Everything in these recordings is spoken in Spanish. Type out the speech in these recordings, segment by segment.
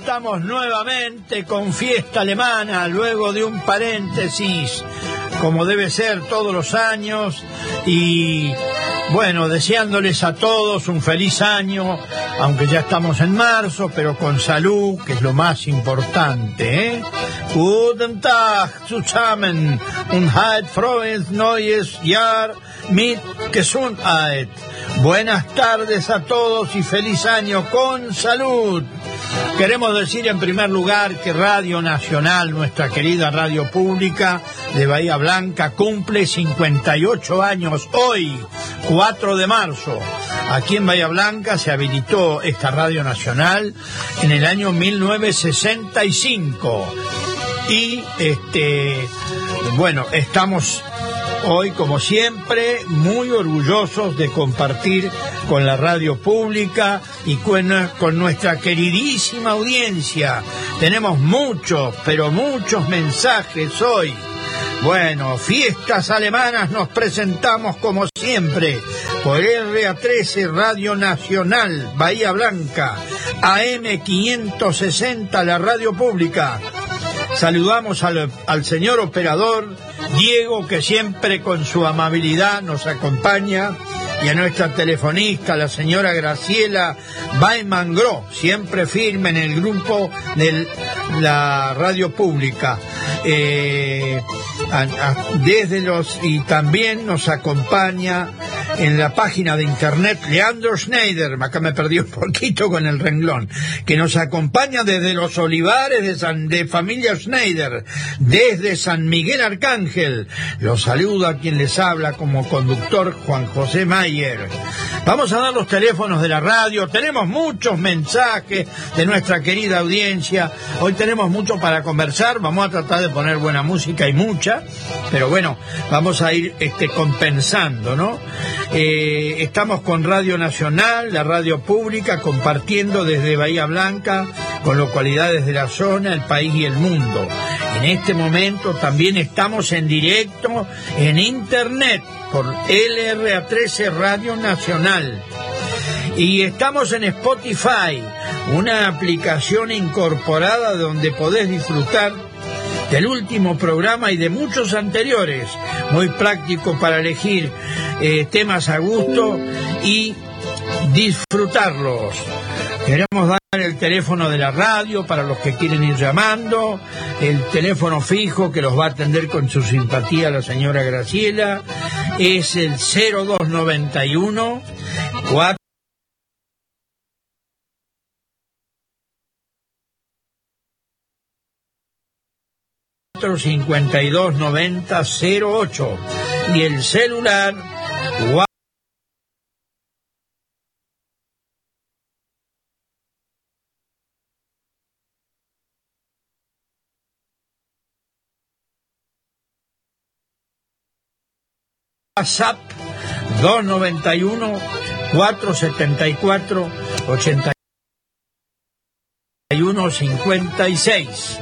estamos nuevamente con fiesta alemana, luego de un paréntesis, como debe ser todos los años, y bueno, deseándoles a todos un feliz año, aunque ya estamos en marzo, pero con salud, que es lo más importante. ¿eh? Guten Tag zusammen und halt frohes neues Jahr mit Gesundheit. Buenas tardes a todos y feliz año con salud. Queremos decir en primer lugar que Radio Nacional, nuestra querida radio pública de Bahía Blanca, cumple 58 años hoy, 4 de marzo. Aquí en Bahía Blanca se habilitó esta Radio Nacional en el año 1965. Y este bueno, estamos hoy, como siempre, muy orgullosos de compartir con la radio pública y con, nuestra queridísima audiencia. Tenemos muchos, pero muchos mensajes hoy. Bueno, fiestas alemanas nos presentamos como siempre por RA13 Radio Nacional, Bahía Blanca, AM560, la radio pública. Saludamos al, al señor operador Diego, que siempre con su amabilidad nos acompaña, y a nuestra telefonista, la señora Graciela Baimangro, siempre firme en el grupo de la radio pública. Eh, desde los y también nos acompaña en la página de internet Leandro Schneider, acá me perdí un poquito con el renglón, que nos acompaña desde los olivares de, San, de familia Schneider, desde San Miguel Arcángel. Los saluda quien les habla como conductor Juan José Vamos a dar los teléfonos de la radio, tenemos muchos mensajes de nuestra querida audiencia, hoy tenemos mucho para conversar, vamos a tratar de poner buena música y mucha, pero bueno, vamos a ir este, compensando, ¿no? Eh, estamos con Radio Nacional, la radio pública, compartiendo desde Bahía Blanca con localidades de la zona, el país y el mundo. En este momento también estamos en directo en Internet por LRA13 Radio Nacional. Y estamos en Spotify, una aplicación incorporada donde podés disfrutar del último programa y de muchos anteriores, muy práctico para elegir eh, temas a gusto y disfrutarlos. Queremos dar el teléfono de la radio para los que quieren ir llamando, el teléfono fijo que los va a atender con su simpatía la señora Graciela, es el 0291 4 52 90 08 y el celular WhatsApp 291 474 81 56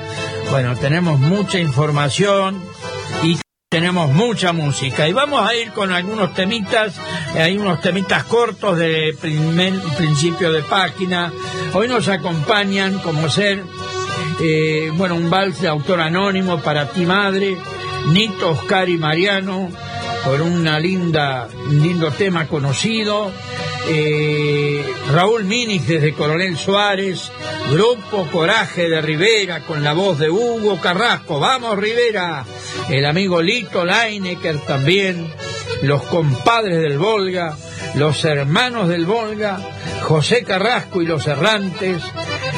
bueno, tenemos mucha información y tenemos mucha música. Y vamos a ir con algunos temitas, hay unos temitas cortos de principio de página. Hoy nos acompañan como ser, eh, bueno, un vals de autor anónimo para ti madre, Nito, Oscar y Mariano, por una linda, un lindo tema conocido. Eh, Raúl Minix desde Coronel Suárez, Grupo Coraje de Rivera con la voz de Hugo Carrasco, vamos Rivera, el amigo Lito Leinecker también, los compadres del Volga, los hermanos del Volga, José Carrasco y los errantes,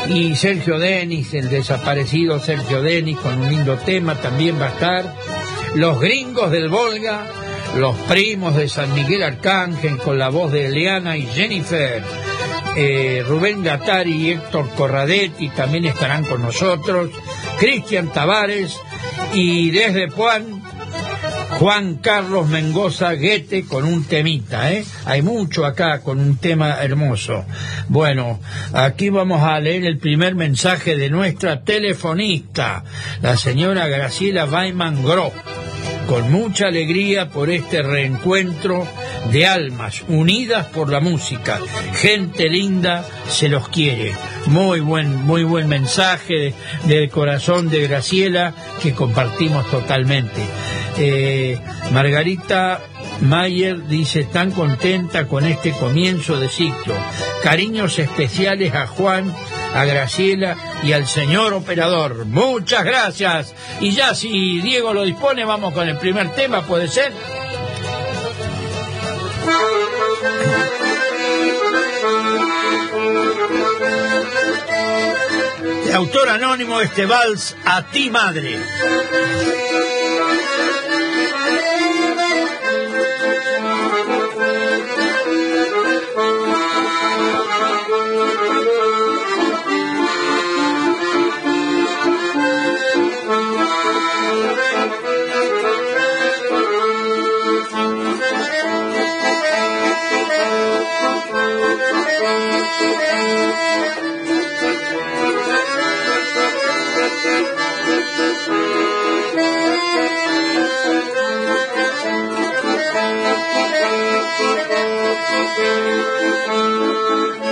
y Sergio Denis, el desaparecido Sergio Denis con un lindo tema también va a estar, los gringos del Volga, los primos de San Miguel Arcángel con la voz de Eliana y Jennifer, eh, Rubén Gatari y Héctor Corradetti también estarán con nosotros, Cristian Tavares y desde Juan, Juan Carlos Mengoza Guete con un temita, ¿eh? Hay mucho acá con un tema hermoso. Bueno, aquí vamos a leer el primer mensaje de nuestra telefonista, la señora Graciela Weiman Groff con mucha alegría por este reencuentro de almas unidas por la música. Gente linda se los quiere. Muy buen, muy buen mensaje del corazón de Graciela que compartimos totalmente. Eh, Margarita Mayer dice, tan contenta con este comienzo de ciclo. Cariños especiales a Juan, a Graciela y al señor operador. Muchas gracias. Y ya si Diego lo dispone, vamos con el primer tema, ¿puede ser? De autor anónimo este vals a ti madre. Con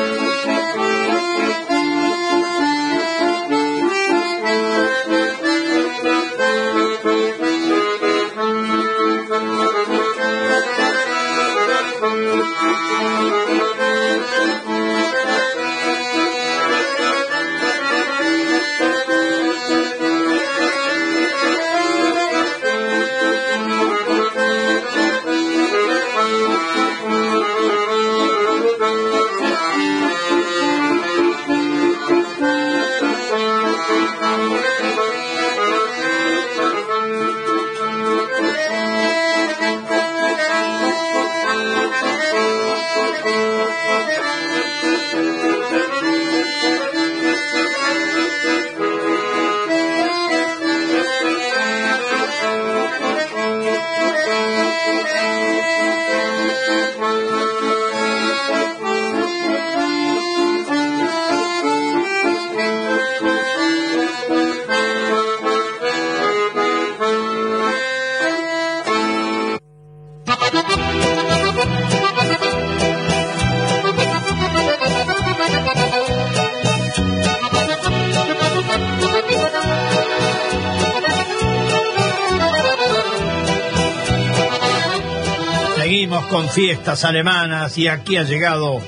fiestas alemanas y aquí ha llegado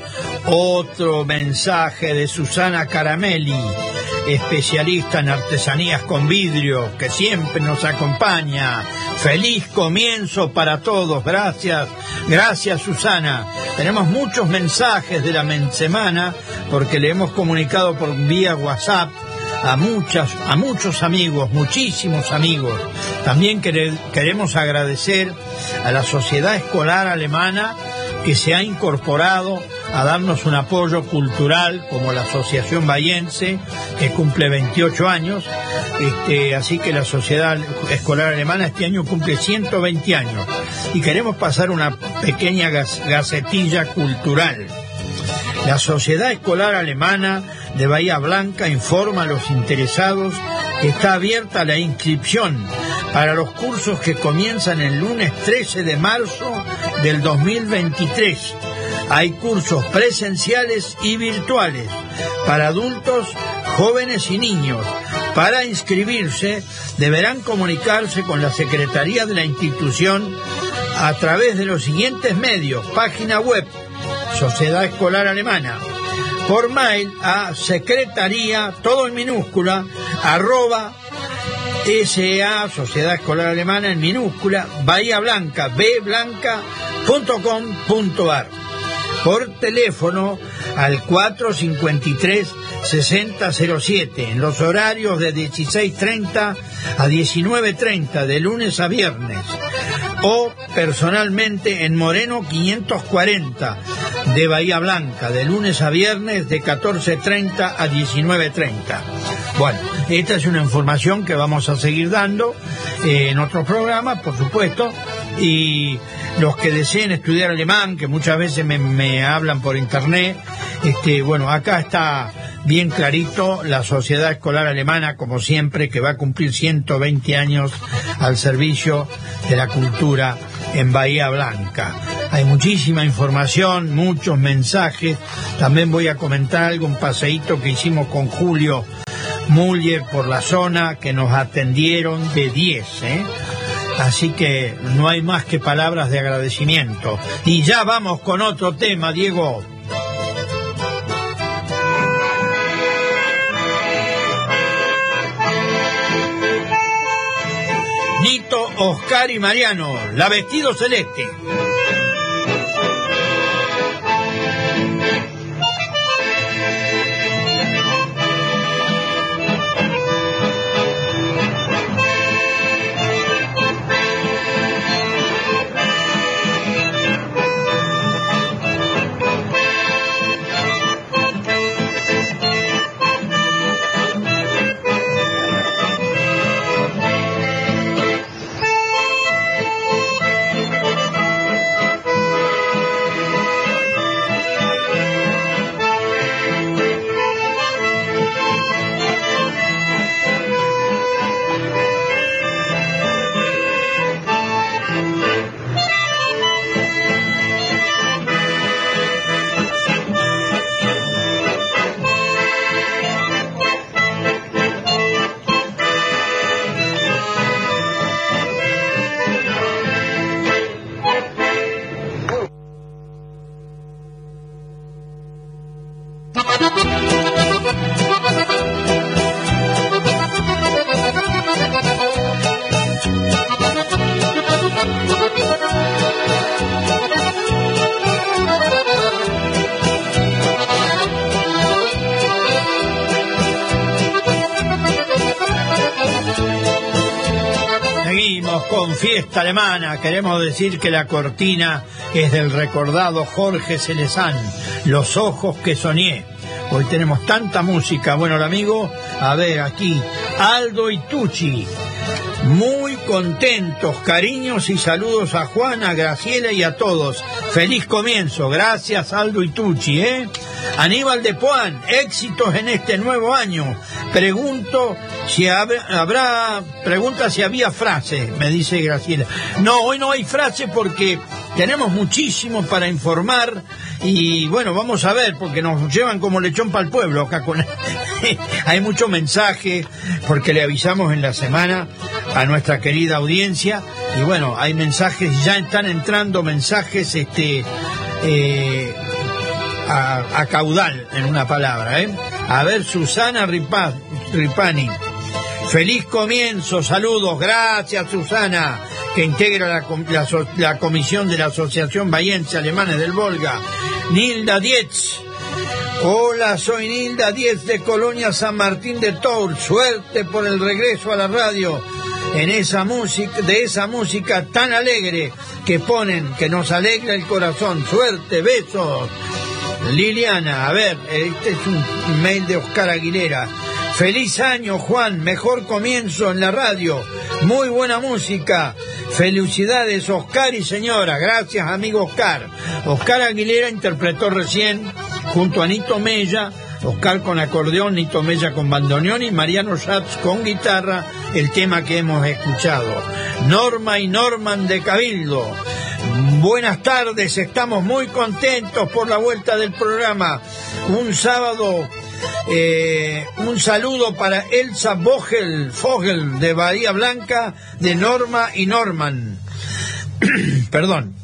otro mensaje de Susana Caramelli, especialista en artesanías con vidrio, que siempre nos acompaña. Feliz comienzo para todos, gracias, gracias Susana. Tenemos muchos mensajes de la semana porque le hemos comunicado por vía WhatsApp a muchas, a muchos amigos, muchísimos amigos. También queremos agradecer a la Sociedad Escolar Alemana que se ha incorporado a darnos un apoyo cultural como la Asociación Bayense, que cumple 28 años. Este, así que la Sociedad Escolar Alemana este año cumple 120 años. Y queremos pasar una pequeña gacetilla cultural. La Sociedad Escolar Alemana de Bahía Blanca informa a los interesados que está abierta la inscripción para los cursos que comienzan el lunes 13 de marzo del 2023. Hay cursos presenciales y virtuales para adultos, jóvenes y niños. Para inscribirse deberán comunicarse con la Secretaría de la institución a través de los siguientes medios, página web, Sociedad Escolar Alemana, por mail a secretaría, todo en minúscula, arroba SA, Sociedad Escolar Alemana en minúscula, Bahía Blanca, bblanca.com.ar. Por teléfono al 453-6007, en los horarios de 16.30 a 19.30, de lunes a viernes. O personalmente en Moreno 540, de Bahía Blanca, de lunes a viernes, de 14.30 a 19.30. Bueno, esta es una información que vamos a seguir dando eh, en otros programas, por supuesto, y los que deseen estudiar alemán, que muchas veces me, hablan por internet, este, bueno, acá está bien clarito la Sociedad Escolar Alemana, como siempre, que va a cumplir 120 años al servicio de la cultura en Bahía Blanca. Hay muchísima información, muchos mensajes. También voy a comentar algo, un paseíto que hicimos con Julio Muller por la zona, que nos atendieron de 10. ¿eh? Así que no hay más que palabras de agradecimiento. Y ya vamos con otro tema, Diego. Oscar y Mariano, la vestido celeste. Queremos decir que la cortina es del recordado Jorge Celezán, Los ojos que soñé. Hoy tenemos tanta música. Bueno, el amigo, a ver, aquí, Aldo y Tucci. Muy contentos, cariños y saludos a Juana, Graciela y a todos. Feliz comienzo. Gracias, Aldo y Tucci, ¿eh? Aníbal de Puan, éxitos en este nuevo año. Pregunto si habrá, pregunta si había frase, me dice Graciela. No, hoy no hay frase porque tenemos muchísimo para informar y bueno, vamos a ver, porque nos llevan como lechón para el pueblo acá con... hay mucho mensaje, porque le avisamos en la semana a nuestra querida audiencia y bueno, hay mensajes, ya están entrando mensajes este eh, a, caudal, en una palabra, ¿eh? A ver, Susana Ripani. Feliz comienzo, saludos, gracias Susana, que integra la, comisión de la Asociación Bayense Alemanes del Volga. Nilda Dietz. Hola, soy Nilda Dietz de Colonia San Martín de Tours. Suerte por el regreso a la radio en esa música, de esa música tan alegre que ponen, que nos alegra el corazón. Suerte, besos. Liliana, a ver, este es un mail de Oscar Aguilera. Feliz año, Juan. Mejor comienzo en la radio. Muy buena música. Felicidades, Oscar y señora. Gracias, amigo Oscar. Oscar Aguilera interpretó recién, junto a Nito Mella, Oscar con acordeón, Nito Mella con bandoneón y Mariano Schatz con guitarra, el tema que hemos escuchado. Norma y Norman de Cabildo. Buenas tardes, estamos muy contentos por la vuelta del programa. Un sábado eh, un saludo para Elsa Vogel, Fogel de Bahía Blanca, de Norma y Norman. Perdón.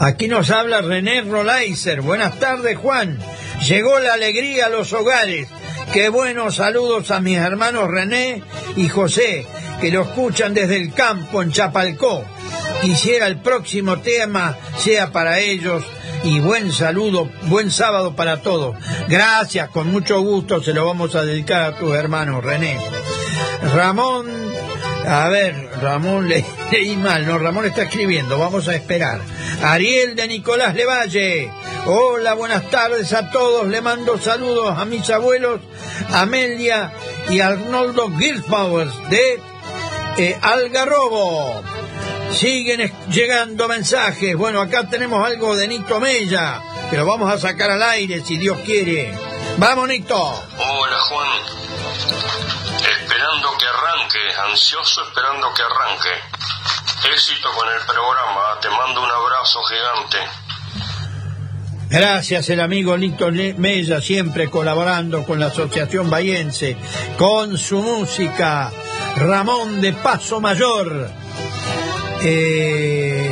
Aquí nos habla René Rolaiser. Buenas tardes, Juan. Llegó la alegría a los hogares. Qué buenos saludos a mis hermanos René y José, que lo escuchan desde el campo en Chapalcó. Quisiera el próximo tema sea para ellos y buen saludo, buen sábado para todos. Gracias, con mucho gusto se lo vamos a dedicar a tus hermanos, René. Ramón, a ver, Ramón leí mal, no, Ramón está escribiendo, vamos a esperar. Ariel de Nicolás Levalle, hola, buenas tardes a todos, le mando saludos a mis abuelos, Amelia y Arnoldo Gilfowers de eh, Algarrobo. Siguen llegando mensajes. Bueno, acá tenemos algo de Nito Mella, que lo vamos a sacar al aire si Dios quiere. Vamos, Nito. Hola, Juan. Esperando que arranque, ansioso esperando que arranque. Éxito con el programa, te mando un abrazo gigante. Gracias el amigo Lito Mella, siempre colaborando con la Asociación Bayense, con su música. Ramón de Paso Mayor. Eh,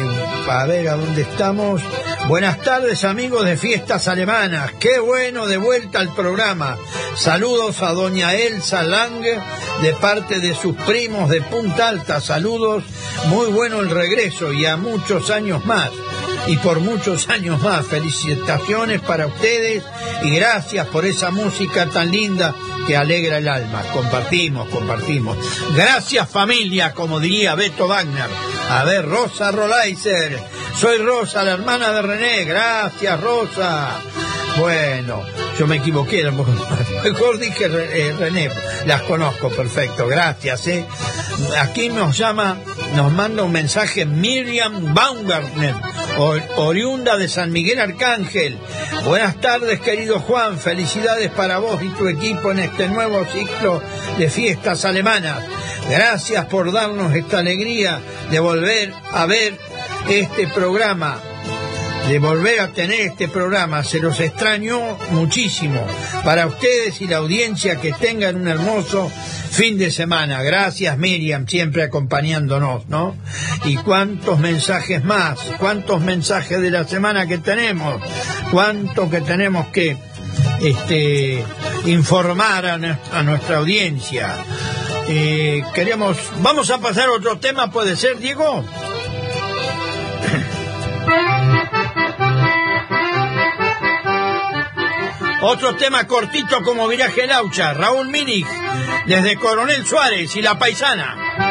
a ver a dónde estamos. Buenas tardes amigos de Fiestas Alemanas. Qué bueno de vuelta al programa. Saludos a doña Elsa Lange de parte de sus primos de Punta Alta. Saludos, muy bueno el regreso y a muchos años más y por muchos años más. Felicitaciones para ustedes y gracias por esa música tan linda que alegra el alma. Compartimos, compartimos. Gracias familia, como diría Beto Wagner. A ver, Rosa Rolaiser. Soy Rosa, la hermana de René. Gracias, Rosa. Bueno, yo me equivoqué, mejor dije eh, René, las conozco, perfecto, gracias. ¿eh? Aquí nos llama, nos manda un mensaje Miriam Baumgartner, oriunda de San Miguel Arcángel. Buenas tardes, querido Juan, felicidades para vos y tu equipo en este nuevo ciclo de fiestas alemanas. Gracias por darnos esta alegría de volver a ver este programa de volver a tener este programa. Se los extrañó muchísimo. Para ustedes y la audiencia que tengan un hermoso fin de semana. Gracias Miriam, siempre acompañándonos, ¿no? Y cuántos mensajes más, cuántos mensajes de la semana que tenemos, cuánto que tenemos que este, informar a, nuestra audiencia. Eh, queremos, vamos a pasar a otro tema, puede ser, Diego. Otro tema cortito como Viraje Laucha, Raúl Minich, desde Coronel Suárez y La Paisana.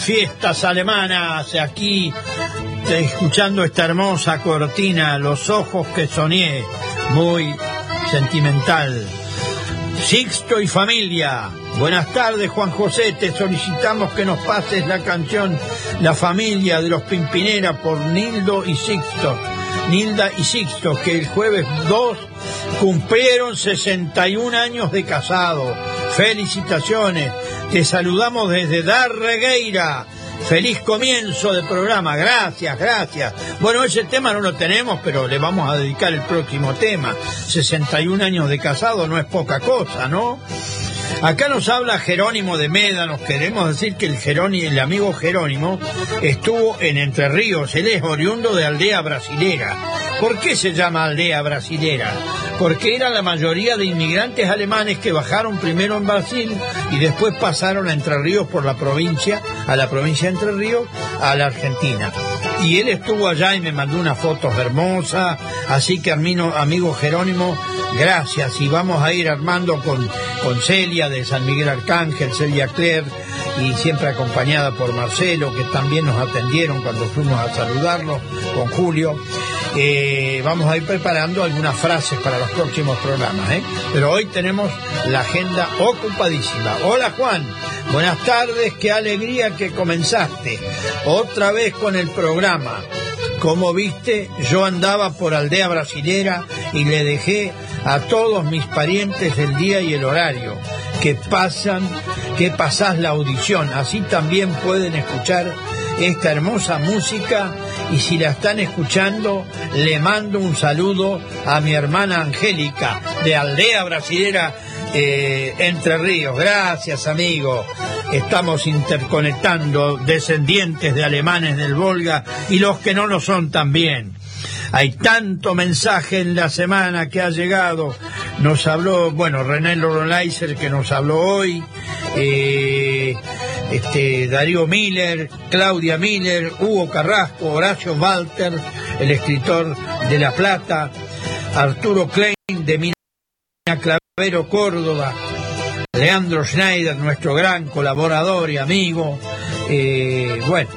Fiestas alemanas aquí, escuchando esta hermosa cortina, Los ojos que soñé, muy sentimental. Sixto y familia. Buenas tardes, Juan José. Te solicitamos que nos pases la canción La familia de los Pimpinera por Nildo y Sixto. Nilda y Sixto, que el jueves 2 cumplieron 61 años de casado. Felicitaciones. Te saludamos desde Darregueira. Feliz comienzo de programa, gracias, gracias. Bueno, ese tema no lo tenemos, pero le vamos a dedicar el próximo tema. 61 años de casado no es poca cosa, ¿no? Acá nos habla Jerónimo de Médanos, queremos decir que el, Jerónimo, el amigo Jerónimo estuvo en Entre Ríos, él es oriundo de aldea brasilera. ¿Por qué se llama aldea brasilera? Porque era la mayoría de inmigrantes alemanes que bajaron primero en Brasil y después pasaron a Entre Ríos por la provincia, a la provincia de Entre Ríos, a la Argentina. Y él estuvo allá y me mandó unas fotos hermosas, así que amigo Jerónimo, gracias. Y vamos a ir armando con, con Celia de San Miguel Arcángel, Celia Claire, y siempre acompañada por Marcelo, que también nos atendieron cuando fuimos a saludarlo, con Julio. Eh, vamos a ir preparando algunas frases para los próximos programas, ¿eh? pero hoy tenemos la agenda ocupadísima. Hola Juan, buenas tardes, qué alegría que comenzaste otra vez con el programa. Como viste, yo andaba por aldea brasilera y le dejé a todos mis parientes el día y el horario. que pasan, que pasás la audición. Así también pueden escuchar esta hermosa música y si la están escuchando, le mando un saludo a mi hermana Angélica de Aldea Brasilera eh, Entre Ríos. Gracias, amigo. Estamos interconectando descendientes de alemanes del Volga y los que no lo son también. Hay tanto mensaje en la semana que ha llegado. Nos habló, bueno, René Loronleiser que nos habló hoy. Eh, este, Darío Miller, Claudia Miller, Hugo Carrasco, Horacio Walter, el escritor de La Plata, Arturo Klein de Mina Clavero Córdoba, Leandro Schneider, nuestro gran colaborador y amigo, eh, bueno,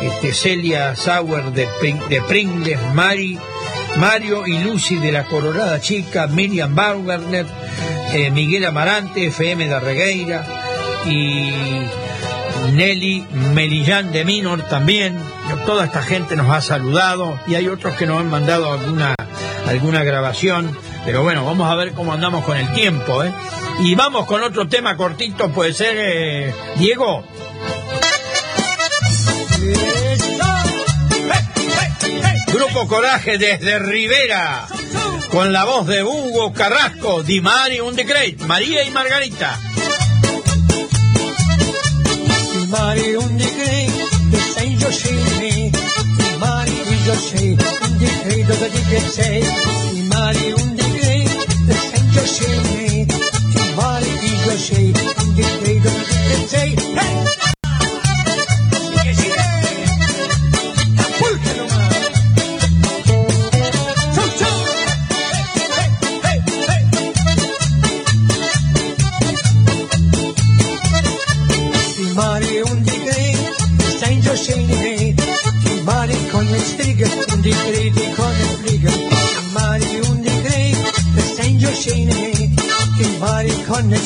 este, Celia Sauer de, de Pringles, Mari, Mario y Lucy de la Colorada Chica, Miriam Baumgartner, eh, Miguel Amarante, FM de Regueira y Nelly Melillán de Minor también. Toda esta gente nos ha saludado y hay otros que nos han mandado alguna, alguna grabación. Pero bueno, vamos a ver cómo andamos con el tiempo. ¿eh? Y vamos con otro tema cortito, puede ser, eh, Diego. Grupo Coraje desde Rivera, con la voz de Hugo Carrasco, Di Mari un decreto, María y Margarita. Di Mari un decreto, de sei io scemi, Di Mari io sei, un decreto da di che sei, Di Mari un decreto, de sei io scemi, Di Mari io sei, un decreto da di che sei, hey! di credi con il frigo, mari un di credi, per San scene, che mari con il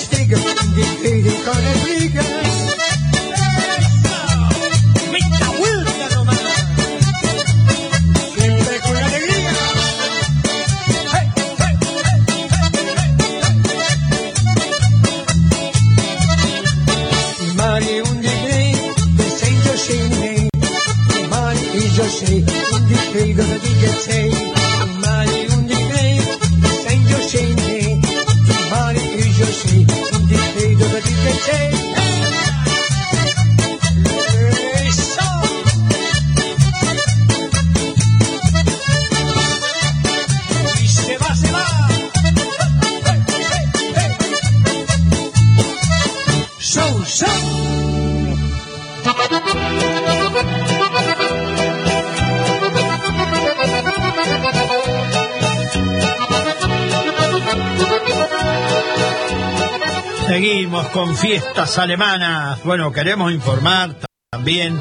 fiestas alemanas. Bueno, queremos informar también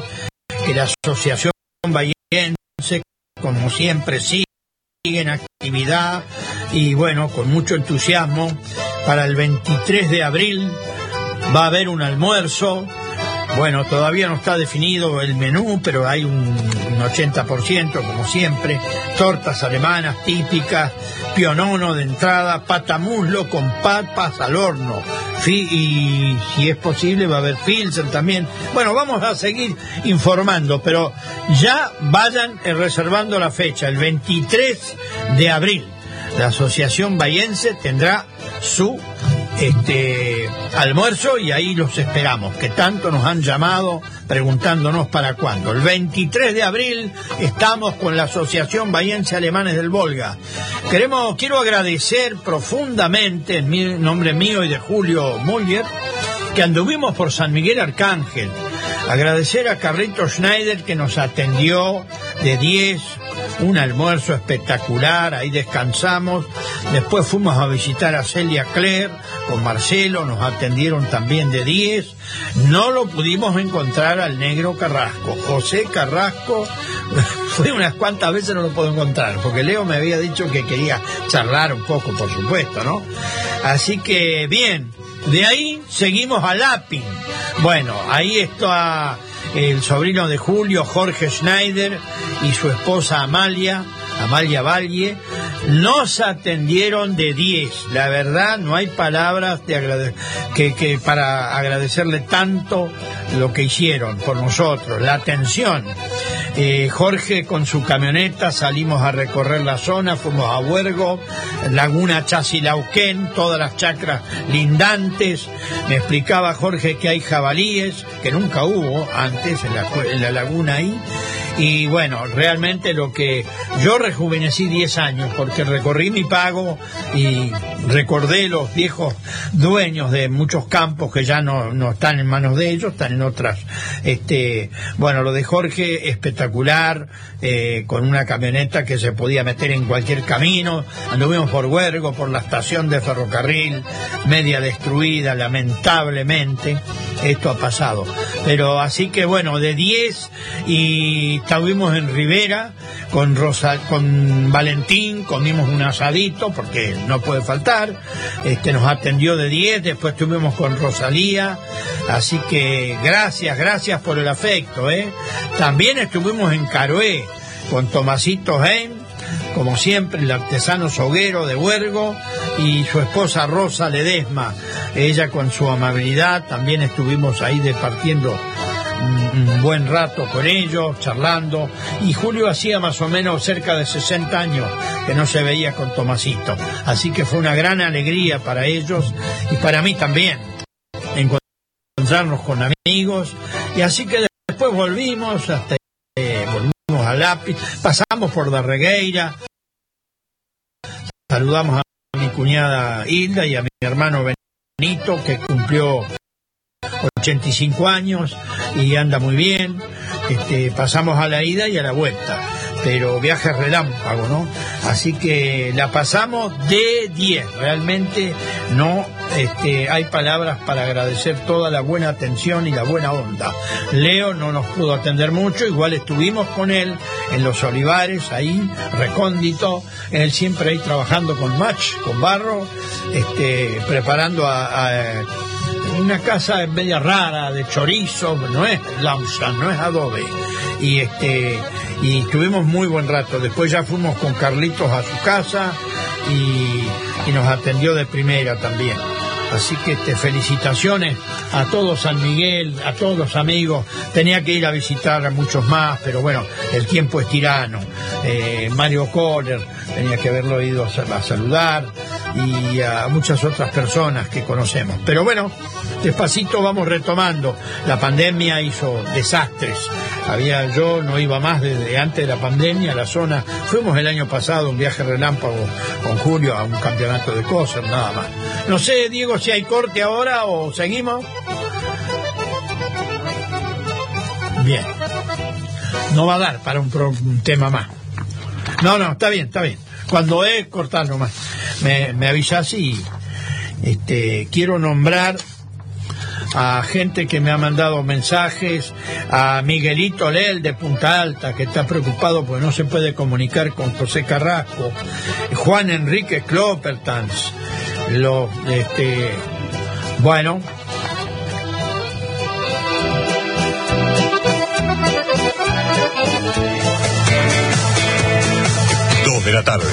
que la Asociación Bayense, como siempre, sigue en actividad y bueno, con mucho entusiasmo. Para el 23 de abril va a haber un almuerzo bueno, todavía no está definido el menú, pero hay un, 80%, como siempre. Tortas alemanas típicas, pionono de entrada, patamuslo con papas al horno. y si es posible va a haber filsen también. Bueno, vamos a seguir informando, pero ya vayan reservando la fecha, el 23 de abril. La Asociación Bayense tendrá su este almuerzo y ahí los esperamos, que tanto nos han llamado preguntándonos para cuándo. El 23 de abril estamos con la Asociación Bahiense Alemanes del Volga. Queremos, quiero agradecer profundamente en nombre mío y de Julio Muller que anduvimos por San Miguel Arcángel. Agradecer a Carrito Schneider que nos atendió de 10, un almuerzo espectacular, ahí descansamos. Después fuimos a visitar a Celia Claire con Marcelo, nos atendieron también de 10. No lo pudimos encontrar al negro Carrasco. José Carrasco, fue unas cuantas veces no lo puedo encontrar, porque Leo me había dicho que quería charlar un poco, por supuesto, ¿no? Así que bien, de ahí seguimos a Lapin. Bueno, ahí está el sobrino de Julio, Jorge Schneider, y su esposa Amalia, Amalia Valle, Nos atendieron de 10. La verdad, no hay palabras de agrade- que, que para agradecerle tanto lo que hicieron por nosotros, la atención. Jorge con su camioneta salimos a recorrer la zona, fuimos a Huergo, Laguna Chasilauquén, todas las chacras lindantes. Me explicaba Jorge que hay jabalíes, que nunca hubo antes en la, en la laguna ahí. Y bueno, realmente lo que yo rejuvenecí 10 años porque recorrí mi pago y recordé los viejos dueños de muchos campos que ya no, no están en manos de ellos, están en otras. Este, bueno, lo de Jorge espectacular, eh, con una camioneta que se podía meter en cualquier camino. Anduvimos por Huergo, por la estación de ferrocarril, media destruida, lamentablemente. Esto ha pasado. Pero así que bueno, de 10 y estuvimos en Rivera con Rosa, con Valentín, comimos un asadito porque no puede faltar. Este nos atendió de 10, después estuvimos con Rosalía, así que gracias, gracias por el afecto, ¿eh? También estuvimos en Caroé con Tomasito Heim, como siempre, el artesano soguero de Huergo y su esposa Rosa Ledesma. Ella con su amabilidad, también estuvimos ahí departiendo un, buen rato con ellos, charlando. Y Julio hacía más o menos cerca de 60 años que no se veía con Tomasito. Así que fue una gran alegría para ellos y para mí también encontrarnos con amigos. Y así que después volvimos hasta eh, volvimos a Lápiz, pasamos por Darregueira, saludamos a mi cuñada Hilda y a mi hermano Benito, que cumplió 85 años y anda muy bien. Este, pasamos a la ida y a la vuelta, pero viaje relámpago, ¿no? Así que la pasamos de 10, realmente no este, hay palabras para agradecer toda la buena atención y la buena onda. Leo no nos pudo atender mucho, igual estuvimos con él en los olivares, ahí, recóndito, él siempre ahí trabajando con match, con barro, este, preparando a, a una casa media rara de chorizo, no es lausa, no es adobe. Y este y tuvimos muy buen rato. Después ya fuimos con Carlitos a su casa y, y nos atendió de primera también. Así que este, felicitaciones a todo San Miguel, a todos los amigos. Tenía que ir a visitar a muchos más, pero bueno, el tiempo es tirano. Eh, Mario Kohler, tenía que haberlo ido a, sal- a saludar y a muchas otras personas que conocemos. Pero bueno, despacito vamos retomando. La pandemia hizo desastres. Había yo no iba más desde antes de la pandemia a la zona. Fuimos el año pasado un viaje relámpago con Julio a un campeonato de cosas, nada más. No sé, Diego, si hay corte ahora o seguimos. Bien. No va a dar para un, un tema más. No, no, está bien, está bien. Cuando es, cortar nomás. Me, me avisas y este, quiero nombrar a gente que me ha mandado mensajes, a Miguelito Lel de Punta Alta, que está preocupado porque no se puede comunicar con José Carrasco, Juan Enrique Clopertans, lo, este, bueno, la tarde.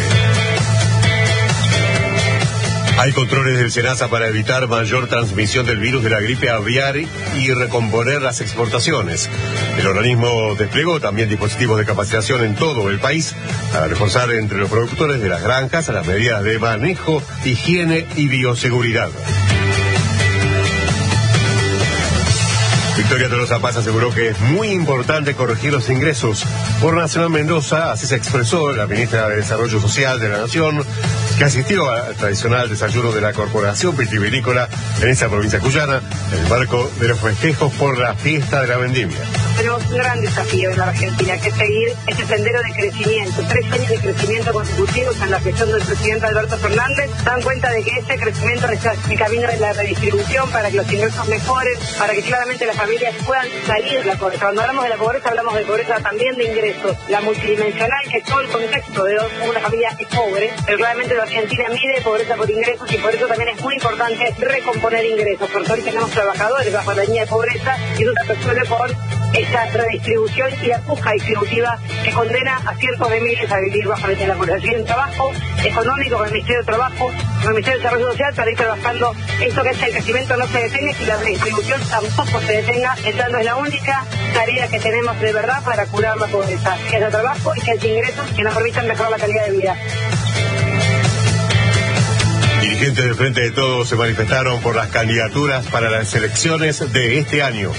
Hay controles del SENASA para evitar mayor transmisión del virus de la gripe aviar y recomponer las exportaciones. El organismo desplegó también dispositivos de capacitación en todo el país para reforzar entre los productores de las granjas las medidas de manejo, higiene y bioseguridad. Victoria Tolosa Paz aseguró que es muy importante corregir los ingresos. Por Nacional Mendoza, así se expresó la ministra de Desarrollo Social de la Nación, que asistió al tradicional desayuno de la Corporación Vitivinícola en esa provincia cuyana, en el marco de los festejos por la fiesta de la vendimia. Tenemos un gran desafío en la Argentina, que es seguir este sendero de crecimiento. Tres años de crecimiento consecutivos en la gestión del presidente Alberto Fernández dan cuenta de que ese crecimiento en el camino de la redistribución para que los ingresos mejoren, para que claramente las familias puedan salir la. Cuando hablamos de la pobreza, hablamos de pobreza también de ingresos. La multidimensional, que es todo el contexto de una familia es pobre, pero claramente la Argentina mide pobreza por ingresos y por eso también es muy importante recomponer ingresos, porque hoy tenemos trabajadores bajo la línea de pobreza y eso se resuelve por esa redistribución y la puja distributiva que condena a cientos de miles a vivir bajo la colaboración trabajo económico con el Ministerio de Trabajo, con el Ministerio de Desarrollo Social para ir trabajando esto que es el crecimiento no se detenga y la redistribución tampoco se detenga. Entrando es la única tarea que tenemos de verdad para curar la pobreza, que haya trabajo y que haya ingresos que nos permitan mejorar la calidad de vida. Dirigentes del Frente de Todos se manifestaron por las candidaturas para las elecciones de este año.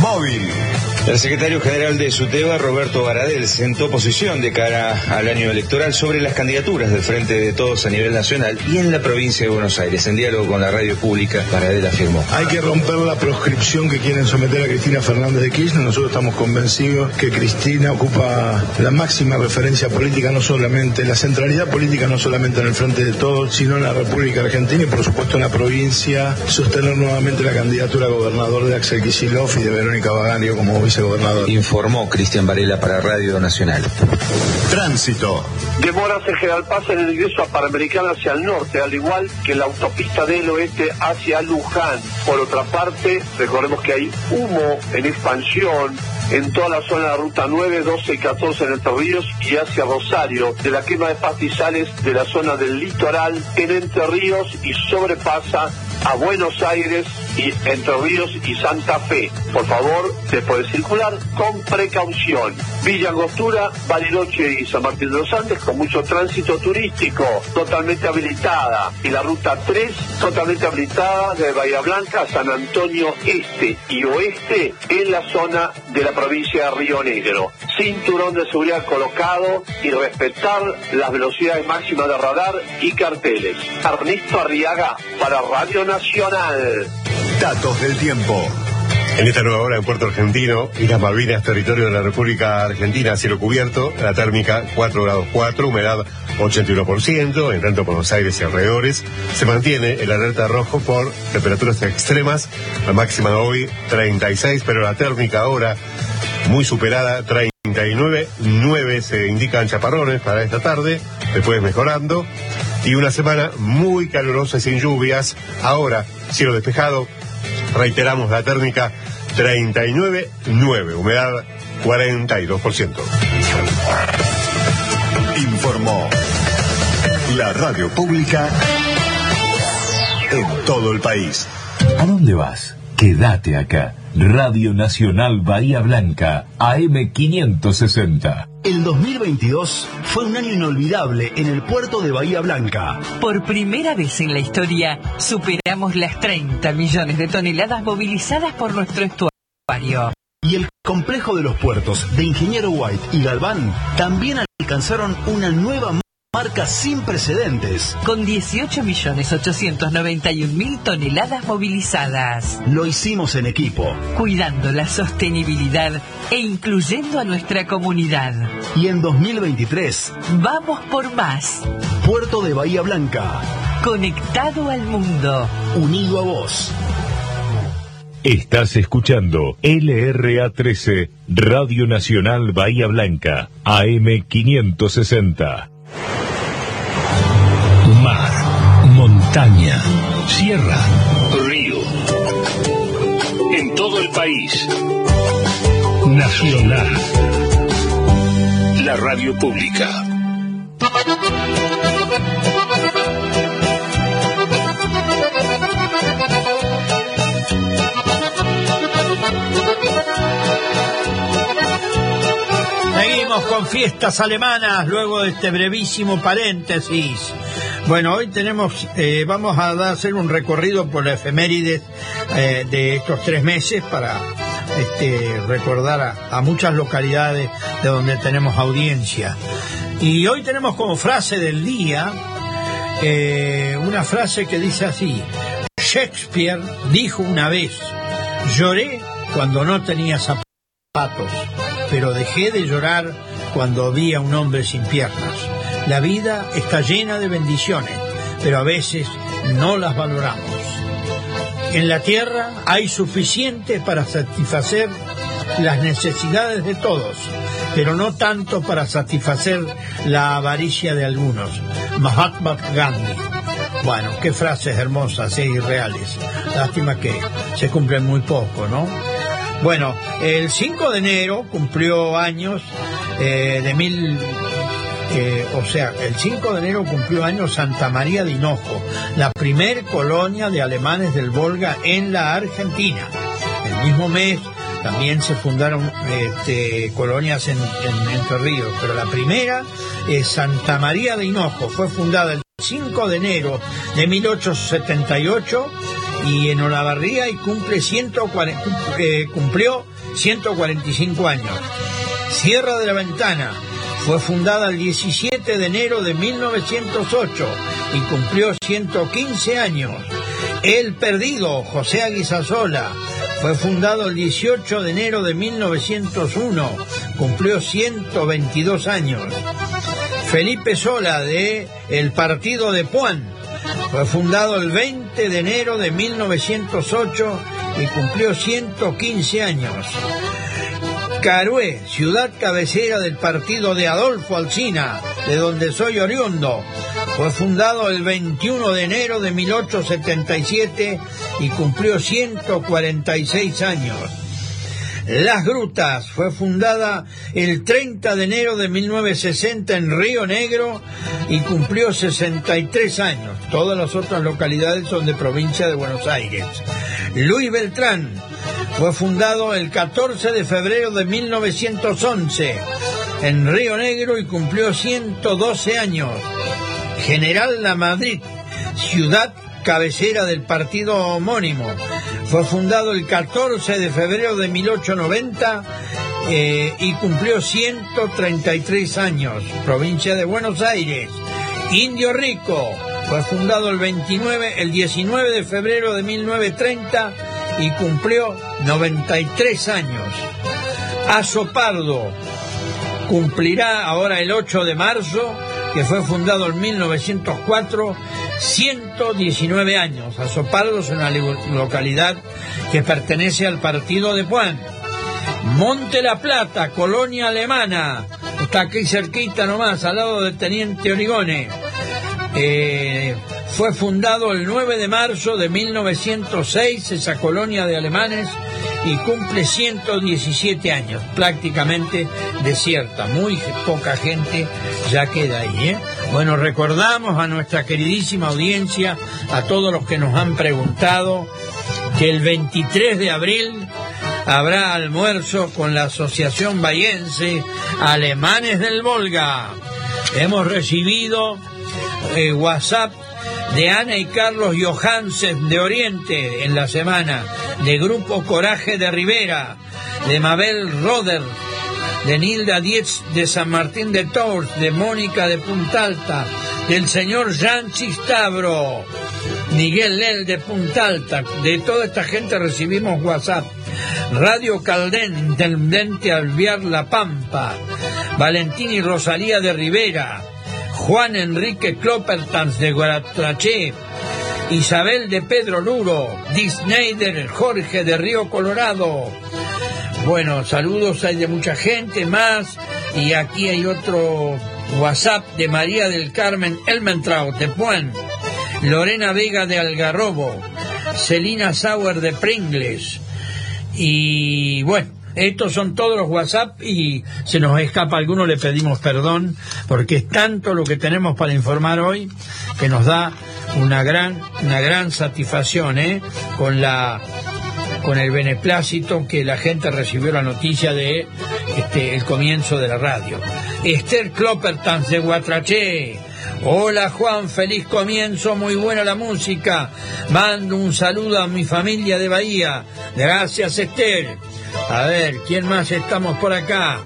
Móvil. El secretario general de SUTEBA, Roberto Baradel, sentó posición de cara al año electoral sobre las candidaturas del Frente de Todos a nivel nacional y en la provincia de Buenos Aires. En diálogo con la radio pública, Baradel afirmó. Hay que romper la proscripción que quieren someter a Cristina Fernández de Kirchner. Nosotros estamos convencidos que Cristina ocupa la máxima referencia política, no solamente, la centralidad política no solamente en el Frente de Todos, sino en la República Argentina y por supuesto en la provincia, sostener nuevamente la candidatura a gobernador de Axel Kicillof y de Verónica Bagario como Informó Cristian Varela para Radio Nacional. Tránsito. Demoras en General Paz en el ingreso a Panamericana hacia el norte, al igual que la autopista del oeste hacia Luján. Por otra parte, recordemos que hay humo en expansión en toda la zona de la ruta 9, 12 y 14 en Entre Ríos y hacia Rosario, de la quema de pastizales de la zona del litoral en Entre Ríos y sobrepasa a Buenos Aires y Entre Ríos y Santa Fe. Por favor, se puede circular con precaución. Villa Angostura, Bariloche y San Martín de los Andes con mucho tránsito turístico, totalmente habilitada. Y la ruta 3, totalmente habilitada de Bahía Blanca a San Antonio Este y Oeste en la zona de la provincia de Río Negro. Cinturón de seguridad colocado y respetar las velocidades máximas de radar y carteles. Ernesto Arriaga para Radio Nacional. Datos del tiempo. En esta nueva hora en Puerto Argentino, Islas Malvinas, territorio de la República Argentina, cielo cubierto, la térmica 4 grados 4, humedad 81%, en tanto Buenos Aires y alrededores, se mantiene el alerta rojo por temperaturas extremas, la máxima de hoy 36, pero la térmica ahora muy superada, 39, 9 se indican chaparrones para esta tarde, después mejorando, y una semana muy calurosa y sin lluvias, ahora cielo despejado, reiteramos la térmica 39, 9, humedad 42%. Informó la radio pública en todo el país. ¿A dónde vas? Quédate acá. Radio Nacional Bahía Blanca, AM560. El 2022 fue un año inolvidable en el puerto de Bahía Blanca. Por primera vez en la historia, superamos las 30 millones de toneladas movilizadas por nuestro estuario. Y el complejo de los puertos de Ingeniero White y Galván también alcanzaron una nueva marca sin precedentes. Con 18.891.000 toneladas movilizadas. Lo hicimos en equipo. Cuidando la sostenibilidad e incluyendo a nuestra comunidad. Y en 2023. Vamos por más. Puerto de Bahía Blanca. Conectado al mundo. Unido a vos. Estás escuchando LRA 13, Radio Nacional Bahía Blanca, AM560. Mar, montaña, sierra, río. En todo el país. Nacional. La radio pública. Con fiestas alemanas luego de este brevísimo paréntesis. Bueno, hoy tenemos, eh, vamos a hacer un recorrido por la efemérides eh, de estos tres meses para este, recordar a, a, muchas localidades de donde tenemos audiencia. Y hoy tenemos como frase del día eh, una frase que dice así, Shakespeare dijo una vez, lloré cuando no tenía zapatos, pero dejé de llorar cuando había un hombre sin piernas. La vida está llena de bendiciones, pero a veces no las valoramos. En la tierra hay suficiente para satisfacer las necesidades de todos, pero no tanto para satisfacer la avaricia de algunos. Mahatma Gandhi. Bueno, qué frases hermosas y reales. Lástima que se cumplen muy poco, ¿no? Bueno, el 5 de enero cumplió años eh, de mil... eh, o sea, el 5 de enero cumplió años Santa María de Hinojo, la primer colonia de alemanes del Volga en la Argentina. El mismo mes también se fundaron este, colonias en, en Entre Ríos, pero la primera es Santa María de Hinojo, fue fundada el 5 de enero de 1878 y en Olavarría y cumple 140, eh, cumplió 145 años. Sierra de la Ventana fue fundada el 17 de enero de 1908 y cumplió 115 años. El Perdido, José Aguisasola, fue fundado el 18 de enero de 1901, cumplió 122 años. Felipe Sola de El Partido de Puan, fue fundado el 20 de enero de 1908 y cumplió 115 años. Carué, ciudad cabecera del partido de Adolfo Alsina, de donde soy oriundo. Fue fundado el 21 de enero de 1877 y cumplió 146 años. Las Grutas fue fundada el 30 de enero de 1960 en Río Negro y cumplió 63 años. Todas las otras localidades son de provincia de Buenos Aires. Luis Beltrán fue fundado el 14 de febrero de 1911 en Río Negro y cumplió 112 años. General La Madrid, ciudad cabecera del partido homónimo. Fue fundado el 14 de febrero de 1890 eh, y cumplió 133 años. Provincia de Buenos Aires. Indio Rico fue fundado el 29, el 19 de febrero de 1930 y cumplió 93 años. Azopardo cumplirá ahora el 8 de marzo, que fue fundado en 1904, 119 años. Azopardo es una localidad que pertenece al partido de Puan. Monte La Plata, colonia alemana, está aquí cerquita nomás, al lado del Teniente Origone. Eh, fue fundado el 9 de marzo de 1906, esa colonia de alemanes, y cumple 117 años, prácticamente desierta, muy poca gente ya queda ahí. ¿eh? Bueno, recordamos a nuestra queridísima audiencia, a todos los que nos han preguntado, que el 23 de abril habrá almuerzo con la Asociación Bayense Alemanes del Volga. Hemos recibido eh, WhatsApp de Ana y Carlos Johansen de Oriente en la semana, de Grupo Coraje de Rivera, de Mabel Roder, de Nilda Dietz de San Martín de Tours, de Mónica de Punta Alta, del señor Jean Chistabro, Miguel Lel de Punta Alta, de toda esta gente recibimos WhatsApp. Radio Caldén, Intendente Alviar La Pampa, Valentín y Rosalía de Rivera, Juan Enrique Cloppertans de Guaratraché, Isabel de Pedro Luro, Disneyder, Jorge de Río Colorado. Bueno, saludos hay de mucha gente más y aquí hay otro WhatsApp de María del Carmen Elmentraut de Puan, Lorena Vega de Algarrobo, Celina Sauer de Pringles y bueno, estos son todos los WhatsApp y se nos escapa alguno, le pedimos perdón, porque es tanto lo que tenemos para informar hoy que nos da una gran, una gran satisfacción, ¿eh? Con la con el beneplácito que la gente recibió la noticia de este, el comienzo de la radio. Esther Kloppertans de Guatraché. Hola Juan, feliz comienzo, muy buena la música. Mando un saludo a mi familia de Bahía. Gracias Esther. A ver, ¿quién más estamos por acá?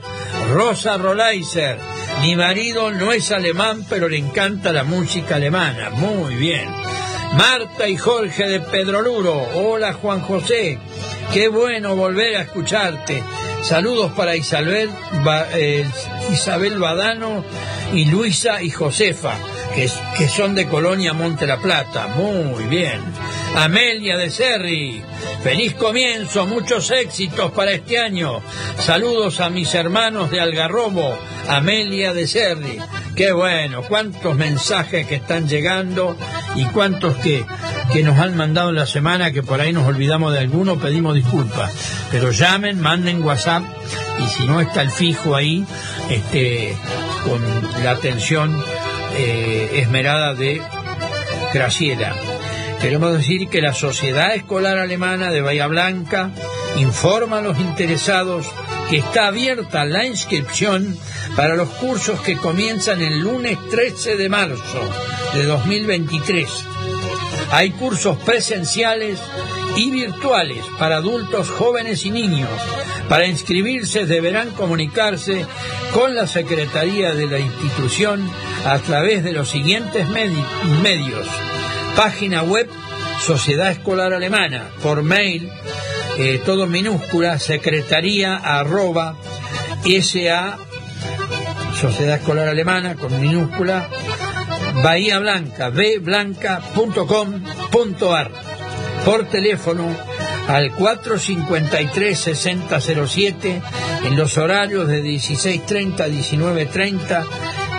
Rosa Rolaiser. Mi marido no es alemán, pero le encanta la música alemana. Muy bien. Marta y Jorge de Pedro Luro. Hola Juan José. Qué bueno volver a escucharte. Saludos para Isabel, eh, Isabel Badano y Luisa y Josefa, que, son de Colonia Monte La Plata. Muy bien. Amelia de Serri. Feliz comienzo, muchos éxitos para este año. Saludos a mis hermanos de Algarrobo, Amelia de Serri. Qué bueno, cuántos mensajes que están llegando y cuántos que que nos han mandado en la semana, que por ahí nos olvidamos de alguno, pedimos disculpas. Pero llamen, manden WhatsApp y si no está el fijo ahí, este, con la atención eh, esmerada de Graciela. Queremos decir que la Sociedad Escolar Alemana de Bahía Blanca informa a los interesados que está abierta la inscripción para los cursos que comienzan el lunes 13 de marzo de 2023. Hay cursos presenciales y virtuales para adultos, jóvenes y niños. Para inscribirse deberán comunicarse con la Secretaría de la institución a través de los siguientes medi- medios. Página web Sociedad Escolar Alemana, por mail, eh, todo minúscula, secretaría arroba SA, Sociedad Escolar Alemana, con minúscula, Bahía Blanca, bblanca.com.ar, por teléfono al 453-6007 en los horarios de 16.30 a 19.30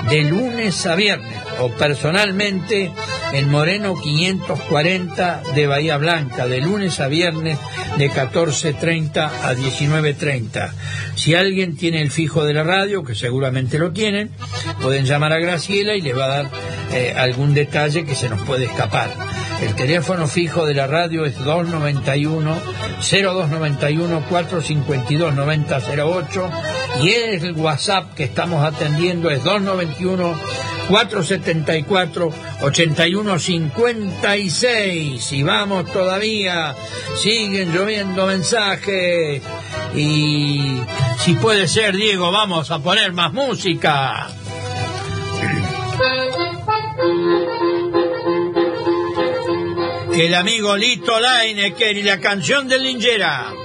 de lunes a viernes o personalmente en Moreno 540 de Bahía Blanca de lunes a viernes de 14.30 a 19.30. Si alguien tiene el fijo de la radio, que seguramente lo tienen, pueden llamar a Graciela y les va a dar eh, algún detalle que se nos puede escapar. El teléfono fijo de la radio es 291 0291 452 9008 y el WhatsApp que estamos atendiendo es 291 474 8156 y vamos todavía. Siguen lloviendo mensajes. Y si puede ser Diego vamos a poner más música el amigo Lito Lineker y la canción de Lingera.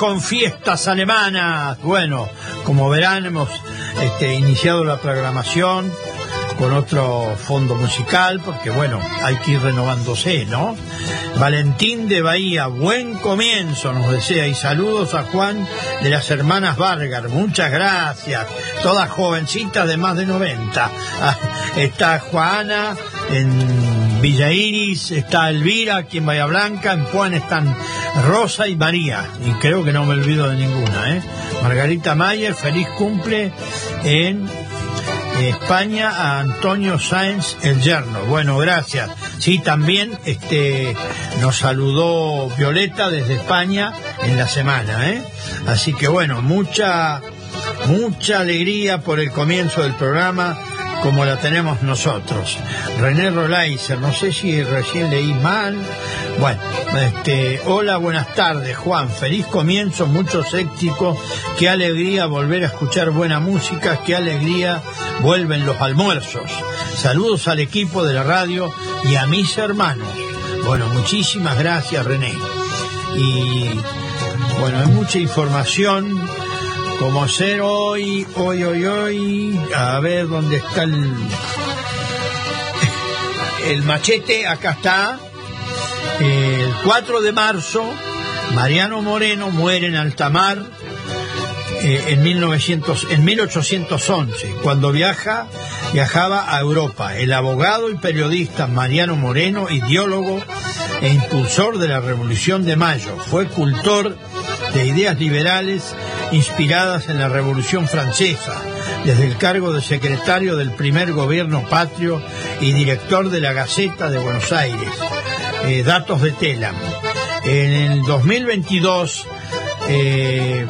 Con fiestas alemanas. Bueno, como verán, hemos este, iniciado la programación con otro fondo musical, porque bueno, hay que ir renovándose, ¿no? Valentín de Bahía, buen comienzo, nos desea, y saludos a Juan de las hermanas Vargas, muchas gracias, todas jovencitas de más de 90. Ah, está Juana en Villa Iris, está Elvira aquí en Bahía Blanca, en Juan están Rosa y María, y creo que no me olvido de ninguna, ¿eh? Margarita Mayer, feliz cumple en España a Antonio Sáenz el yerno. Bueno, gracias. Sí, también este nos saludó Violeta desde España en la semana, ¿eh? Así que bueno, mucha mucha alegría por el comienzo del programa como la tenemos nosotros. René Rolaiser, no sé si recién leí mal. Bueno, este, hola, buenas tardes, Juan. Feliz comienzo, muchos éxitos. Qué alegría volver a escuchar buena música, qué alegría vuelven los almuerzos. Saludos al equipo de la radio y a mis hermanos. Bueno, muchísimas gracias, René. Y bueno, hay mucha información como ser hoy, hoy, hoy, hoy, a ver dónde está el, el machete, acá está, el 4 de marzo, Mariano Moreno muere en Altamar eh, en, 1900, en 1811, cuando viaja, viajaba a Europa. El abogado y periodista Mariano Moreno, ideólogo e impulsor de la Revolución de Mayo, fue cultor de ideas liberales inspiradas en la Revolución Francesa, desde el cargo de secretario del primer gobierno patrio y director de la Gaceta de Buenos Aires. Eh, datos de Telam. En el 2022, eh,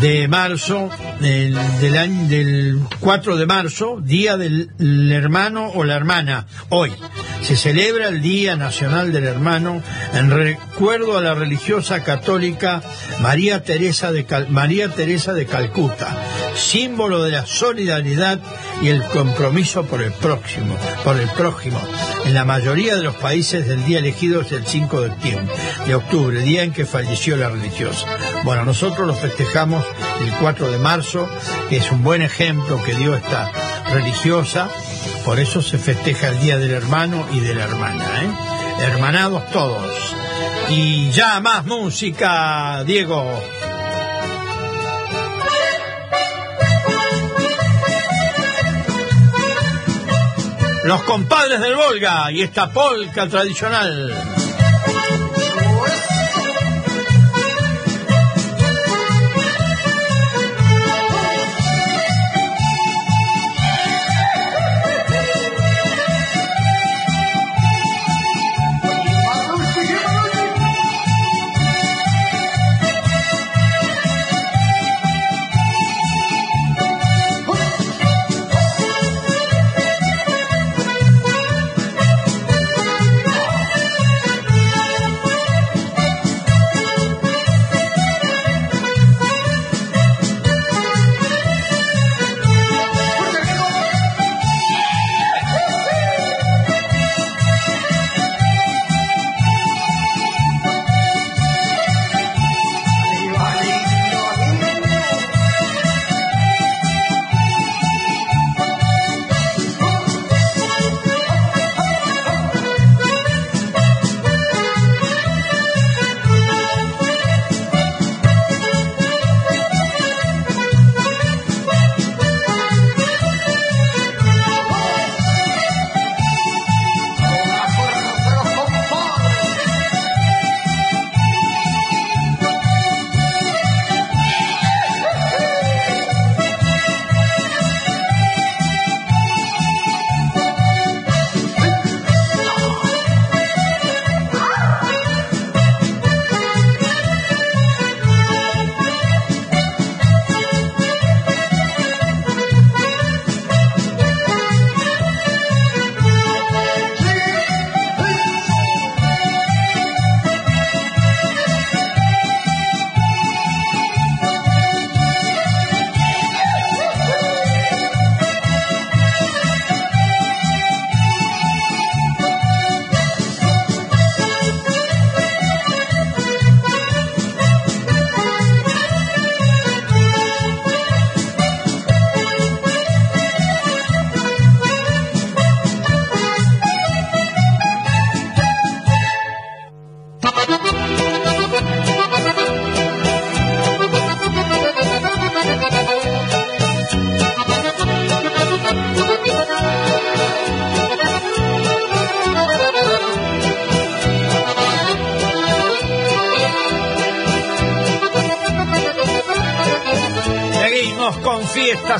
de marzo, del, del, del 4 de marzo, Día del Hermano o la Hermana, hoy. Se celebra el Día Nacional del Hermano en recuerdo a la religiosa católica María Teresa de, Cal María Teresa de Calcuta, símbolo de la solidaridad y el compromiso por el próximo, por el prójimo. En la mayoría de los países el día elegido es el 5 de octubre, de octubre, día en que falleció la religiosa. Bueno, nosotros lo festejamos el 4 de marzo, que es un buen ejemplo que dio esta religiosa, por eso se festeja el Día del Hermano y de la Hermana, ¿eh? Hermanados todos. Y ya más música, Diego. Los compadres del Volga y esta polca tradicional.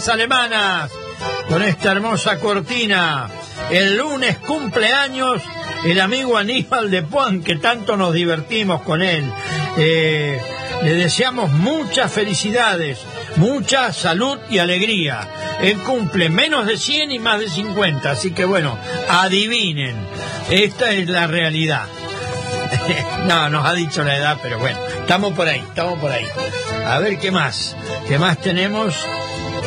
Alemanas con esta hermosa cortina. El lunes cumpleaños el amigo Aníbal de Puan, que tanto nos divertimos con él. Eh, le deseamos muchas felicidades, mucha salud y alegría. Él cumple menos de 100 y más de 50, así que bueno, adivinen, esta es la realidad. no, nos ha dicho la edad, pero bueno, estamos por ahí, estamos por ahí. A ver qué más, qué más tenemos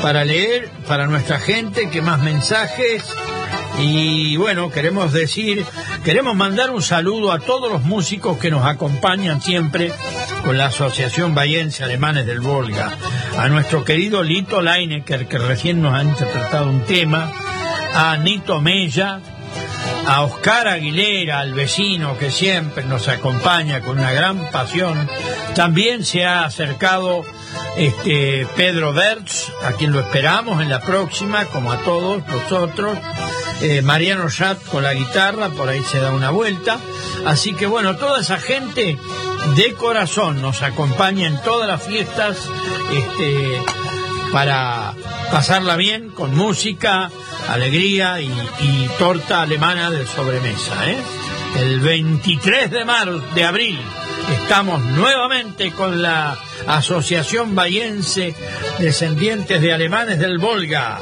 para leer para nuestra gente, qué más mensajes. Y bueno, queremos decir, queremos mandar un saludo a todos los músicos que nos acompañan siempre con la Asociación Bayense Alemanes del Volga, a nuestro querido Lito Leinecker, que recién nos ha interpretado un tema, a Nito Mella, a Oscar Aguilera, al vecino que siempre nos acompaña con una gran pasión. También se ha acercado este Pedro Bertz, a quien lo esperamos en la próxima, como a todos nosotros. Eh, Mariano Chat con la guitarra, por ahí se da una vuelta. Así que bueno, toda esa gente de corazón nos acompaña en todas las fiestas este, para pasarla bien con música, alegría y, y torta alemana de sobremesa. ¿eh? El 23 de marzo, de abril estamos nuevamente con la Asociación Bayense Descendientes de Alemanes del Volga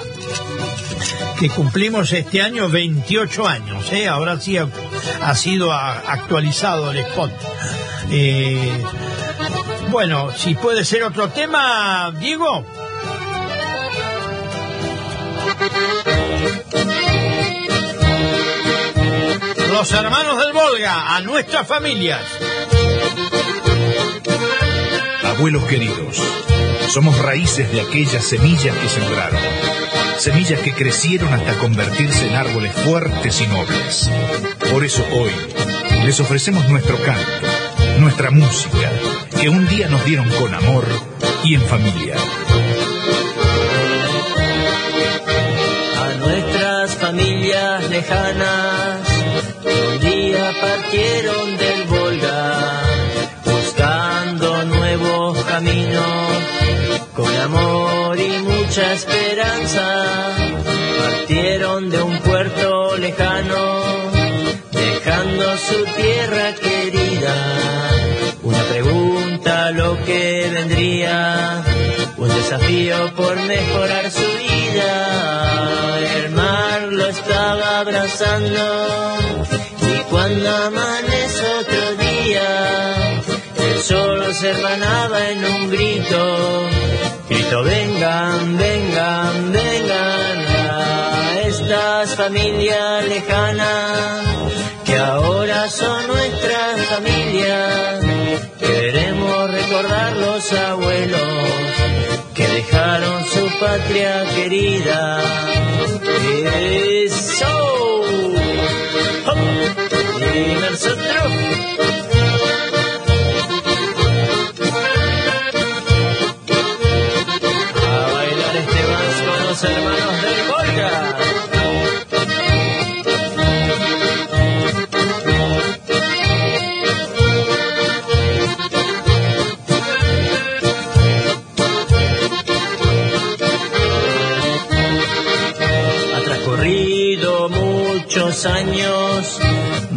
que cumplimos este año 28 años, ¿eh? ahora sí ha, sido actualizado el spot. Eh, bueno, si puede ser otro tema, Diego. Los hermanos del Volga, a nuestras familias. Abuelos queridos, somos raíces de aquellas semillas que sembraron, semillas que crecieron hasta convertirse en árboles fuertes y nobles. Por eso hoy les ofrecemos nuestro canto, nuestra música, que un día nos dieron con amor y en familia. a nuestras familias lejanas un día partieron del con amor y mucha esperanza partieron de un puerto lejano dejando su tierra querida una pregunta lo que vendría un desafío por mejorar su vida. El mar lo estaba abrazando y cuando amanece otro día, el sol se hermanaba en un grito. Grito, vengan, vengan, vengan a estas familias lejanas que ahora son nuestras familias. Queremos recordar los abuelos que dejaron su patria querida. Eso. Y nosotros.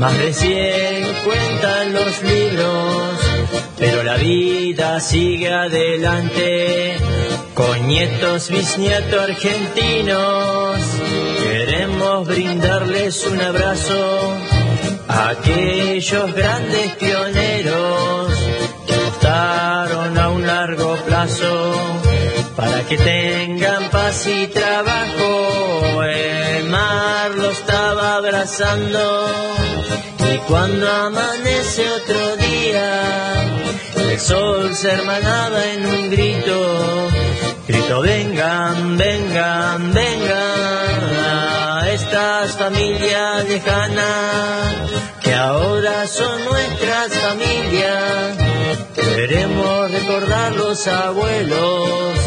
Más de cien cuentan los libros, pero la vida sigue adelante, con nietos, bisnietos argentinos. Queremos brindarles un abrazo a aquellos grandes pioneros que apostaron a un largo plazo para que tengan paz y trabajo. El mar lo estaba abrazando y cuando amanece otro día, el sol se hermanaba en un grito. Grito, vengan, vengan, vengan a estas familias lejanas que ahora son nuestras familias. Queremos recordar los abuelos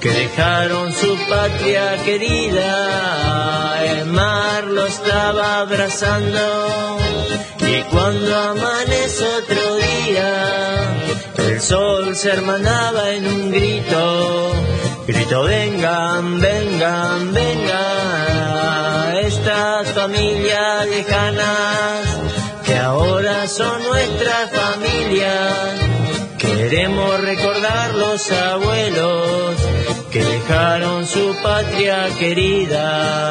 que dejaron su patria querida. El mar lo estaba abrazando y cuando amanece otro día, El sol se hermanaba en un grito, grito vengan, vengan, vengan, estas familias lejanas que ahora son nuestras familias. Queremos recordar los abuelos que dejaron su patria querida.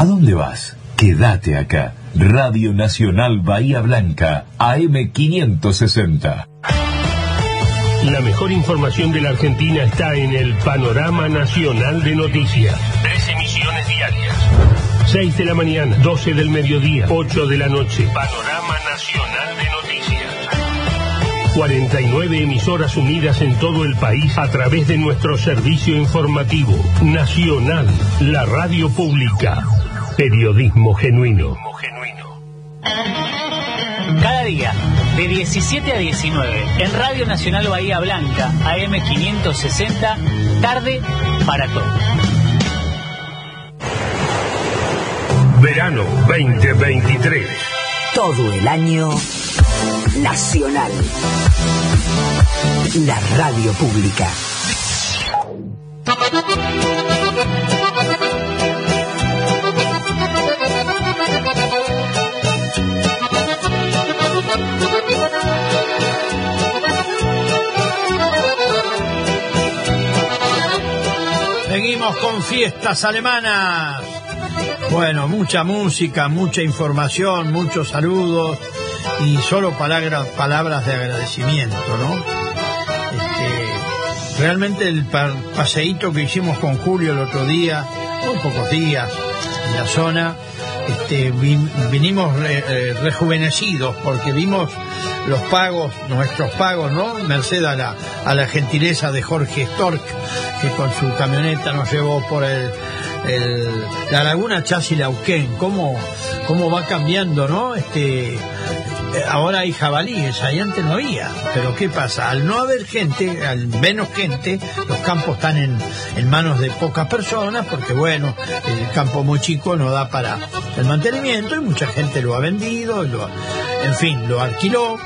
¿A dónde vas? Quédate acá. Radio Nacional Bahía Blanca, AM560. La mejor información de la Argentina está en el Panorama Nacional de Noticias. Tres emisiones diarias. 6 de la mañana, 12 del mediodía, 8 de la noche. Panorama Nacional de Noticias. 49 emisoras unidas en todo el país a través de nuestro servicio informativo nacional, la radio pública. Periodismo genuino. Cada día, de 17 a 19, en Radio Nacional Bahía Blanca, AM560, tarde para todos. Verano 2023. Todo el año nacional. La radio pública. Con fiestas alemanas. Bueno, mucha música, mucha información, muchos saludos y solo palabras, palabras de agradecimiento, ¿no? Este, realmente el pa- paseíto que hicimos con Julio el otro día, muy pocos días en la zona, este, vin- vinimos eh, rejuvenecidos porque vimos los pagos, nuestros pagos, ¿no? Merced a la, a la gentileza de Jorge Stork, que con su camioneta nos llevó por el, el- la laguna Chasilauquén, cómo, cómo va cambiando, ¿no? Este, ahora hay jabalíes, ahí antes no había. Pero ¿qué pasa? Al no haber gente, al menos gente, los campos están en, en manos de pocas personas, porque bueno, el campo muy chico no da para el mantenimiento y mucha gente lo ha vendido, lo- en fin, lo alquiló.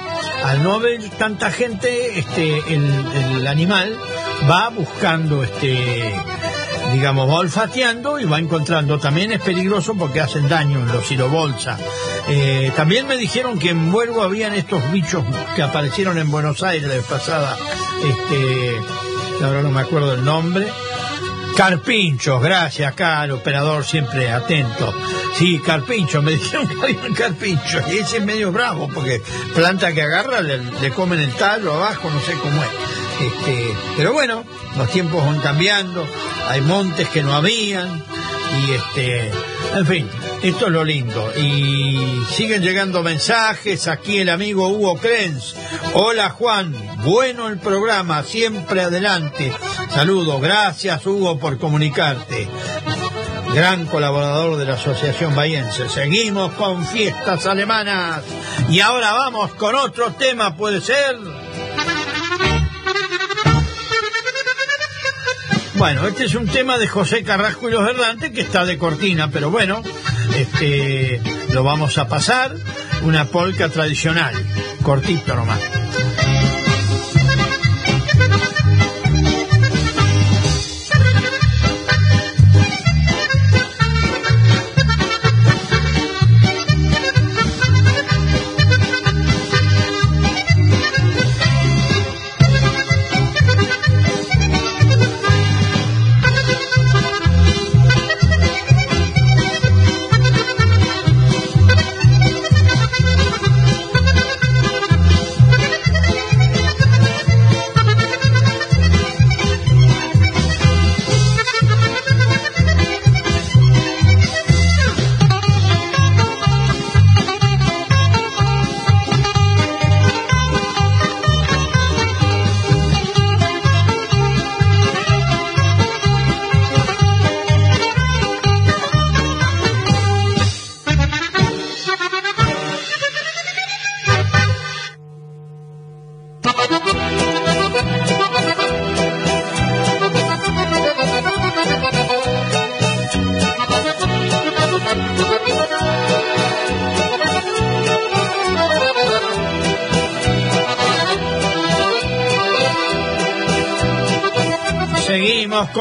Al no haber tanta gente, este, el, animal va buscando este digamos, va olfateando y va encontrando. También es peligroso porque hacen daño en los silobolsa. Eh, también me dijeron que en Vuelvo habían estos bichos que aparecieron en Buenos Aires la vez pasada. Este, ahora no me acuerdo el nombre. Carpinchos, gracias el operador siempre atento. Sí, carpinchos, me dijeron que había un carpincho y ese es medio bravo porque planta que agarra le, le comen el talo abajo, no sé cómo es. Este, pero bueno, los tiempos van cambiando, hay montes que no habían y este, en fin, esto es lo lindo. Y siguen llegando mensajes, aquí el amigo Hugo Krenz. Hola Juan, bueno el programa, siempre adelante. Saludos, gracias Hugo por comunicarte. Gran colaborador de la Asociación Bahiense. Seguimos con fiestas alemanas. Y ahora vamos con otro tema, ¿puede ser? Bueno, este es un tema de José Carrasco y los Herdantes que está de cortina, pero bueno, este lo vamos a pasar. Una polca tradicional, cortito nomás.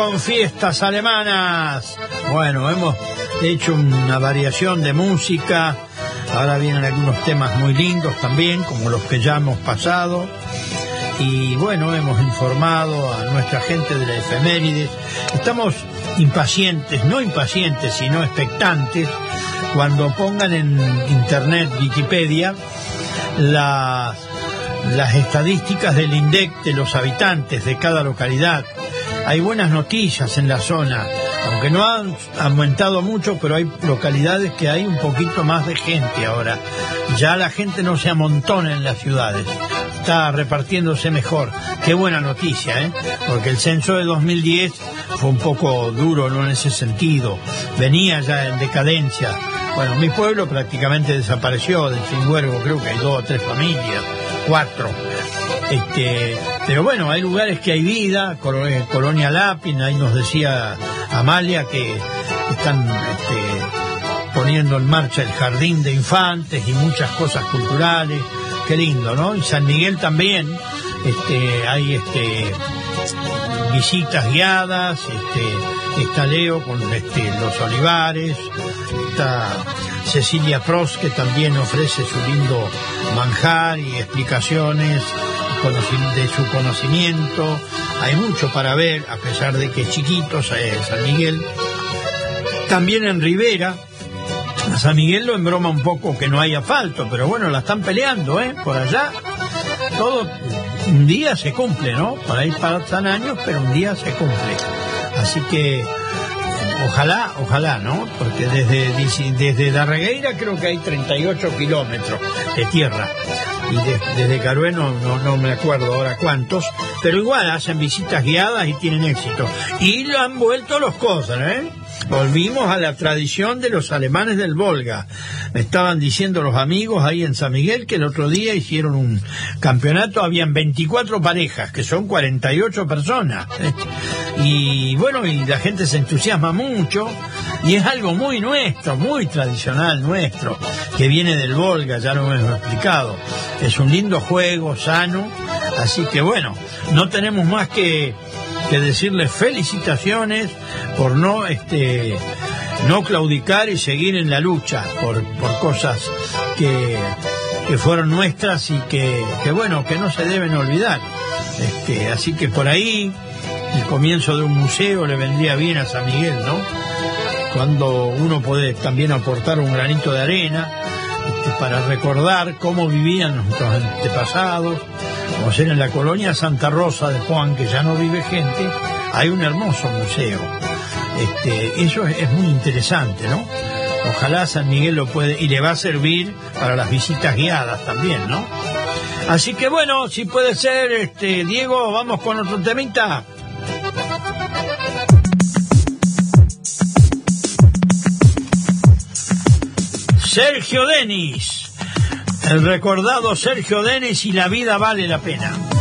Con fiestas alemanas. Bueno, hemos hecho una variación de música. Ahora vienen algunos temas muy lindos también, como los que ya hemos pasado. Y bueno, hemos informado a nuestra gente de la efemérides. Estamos impacientes, no impacientes, sino expectantes, cuando pongan en internet Wikipedia las, las estadísticas del INDEC de los habitantes de cada localidad. Hay buenas noticias en la zona, aunque no han aumentado mucho, pero hay localidades que hay un poquito más de gente ahora. Ya la gente no se amontona en las ciudades, está repartiéndose mejor. Qué buena noticia, ¿eh? Porque el censo de 2010 fue un poco duro, ¿no? En ese sentido. Venía ya en decadencia. Bueno, mi pueblo prácticamente desapareció del Chingüergo, creo que hay dos o tres familias, cuatro. Este, pero bueno, hay lugares que hay vida, eh, Colonia Lápin, ahí nos decía Amalia que están este, poniendo en marcha el jardín de infantes y muchas cosas culturales, qué lindo, ¿no? Y San Miguel también, este, hay este, visitas guiadas, este, está Leo con este, los olivares, está Cecilia Prost que también ofrece su lindo manjar y explicaciones de su conocimiento. Hay mucho para ver, a pesar de que es chiquito eh, San Miguel. También en Rivera, a San Miguel lo embroma un poco que no hay asfalto, pero bueno, la están peleando, ¿eh? Por allá. Todo un día se cumple, ¿no? Por ahí pasan años, pero un día se cumple. Así que ojalá, ojalá, ¿no? Porque desde, desde Darregueira creo que hay 38 kilómetros de tierra. Y de- desde Carué no, no, no me acuerdo ahora cuántos, pero igual hacen visitas guiadas y tienen éxito. Y lo han vuelto los cosas, ¿eh? Volvimos a la tradición de los alemanes del Volga. Me estaban diciendo los amigos ahí en San Miguel que el otro día hicieron un campeonato, habían 24 parejas, que son 48 personas. Y bueno, y la gente se entusiasma mucho, y es algo muy nuestro, muy tradicional nuestro, que viene del Volga, ya lo hemos explicado. Es un lindo juego, sano, así que bueno, no tenemos más que que decirles felicitaciones por no este no claudicar y seguir en la lucha por, por cosas que, que fueron nuestras y que, que bueno que no se deben olvidar. Este, así que por ahí el comienzo de un museo le vendría bien a San Miguel no cuando uno puede también aportar un granito de arena este, para recordar cómo vivían nuestros antepasados, como ser en la colonia Santa Rosa de Juan, que ya no vive gente, hay un hermoso museo. Este, eso es, es muy interesante, ¿no? Ojalá San Miguel lo puede, y le va a servir para las visitas guiadas también, ¿no? Así que bueno, si puede ser, este, Diego, vamos con otro temita. Sergio Denis, el recordado Sergio Denis y la vida vale la pena.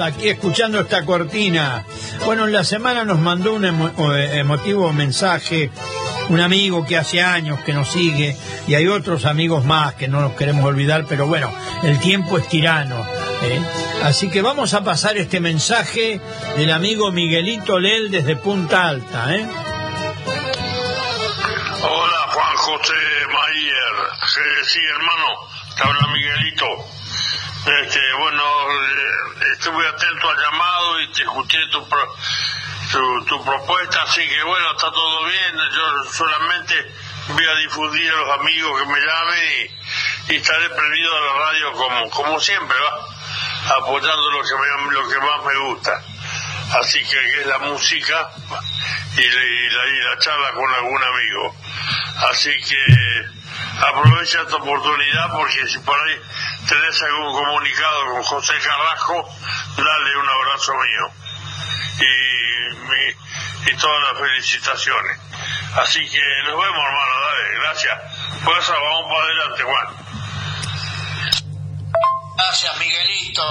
Aquí escuchando esta cortina. Bueno, en la semana nos mandó un eh, emotivo mensaje un amigo que hace años que nos sigue y hay otros amigos más que no nos queremos olvidar, pero bueno, el tiempo es tirano. ¿eh? Así que vamos a pasar este mensaje del amigo Miguelito Lel desde Punta Alta. ¿eh? Hola, Juan José Mayer. Sí, hermano, te habla Miguelito. Este, bueno, estuve atento al llamado y te escuché tu, pro- tu, propuesta, así que bueno, está todo bien. Yo solamente voy a difundir a los amigos que me llamen y, estaré prendido a la radio como, como siempre, va, apoyando lo que, me- lo que más me gusta. Así que, es la música y la, y la charla con algún amigo. Así que aprovecha esta oportunidad porque si por ahí tenés algún comunicado con José Carrasco, dale un abrazo mío y, mi- y todas las felicitaciones. Así que nos vemos hermano, dale, gracias. Pues vamos para adelante Juan. Gracias, Miguelito.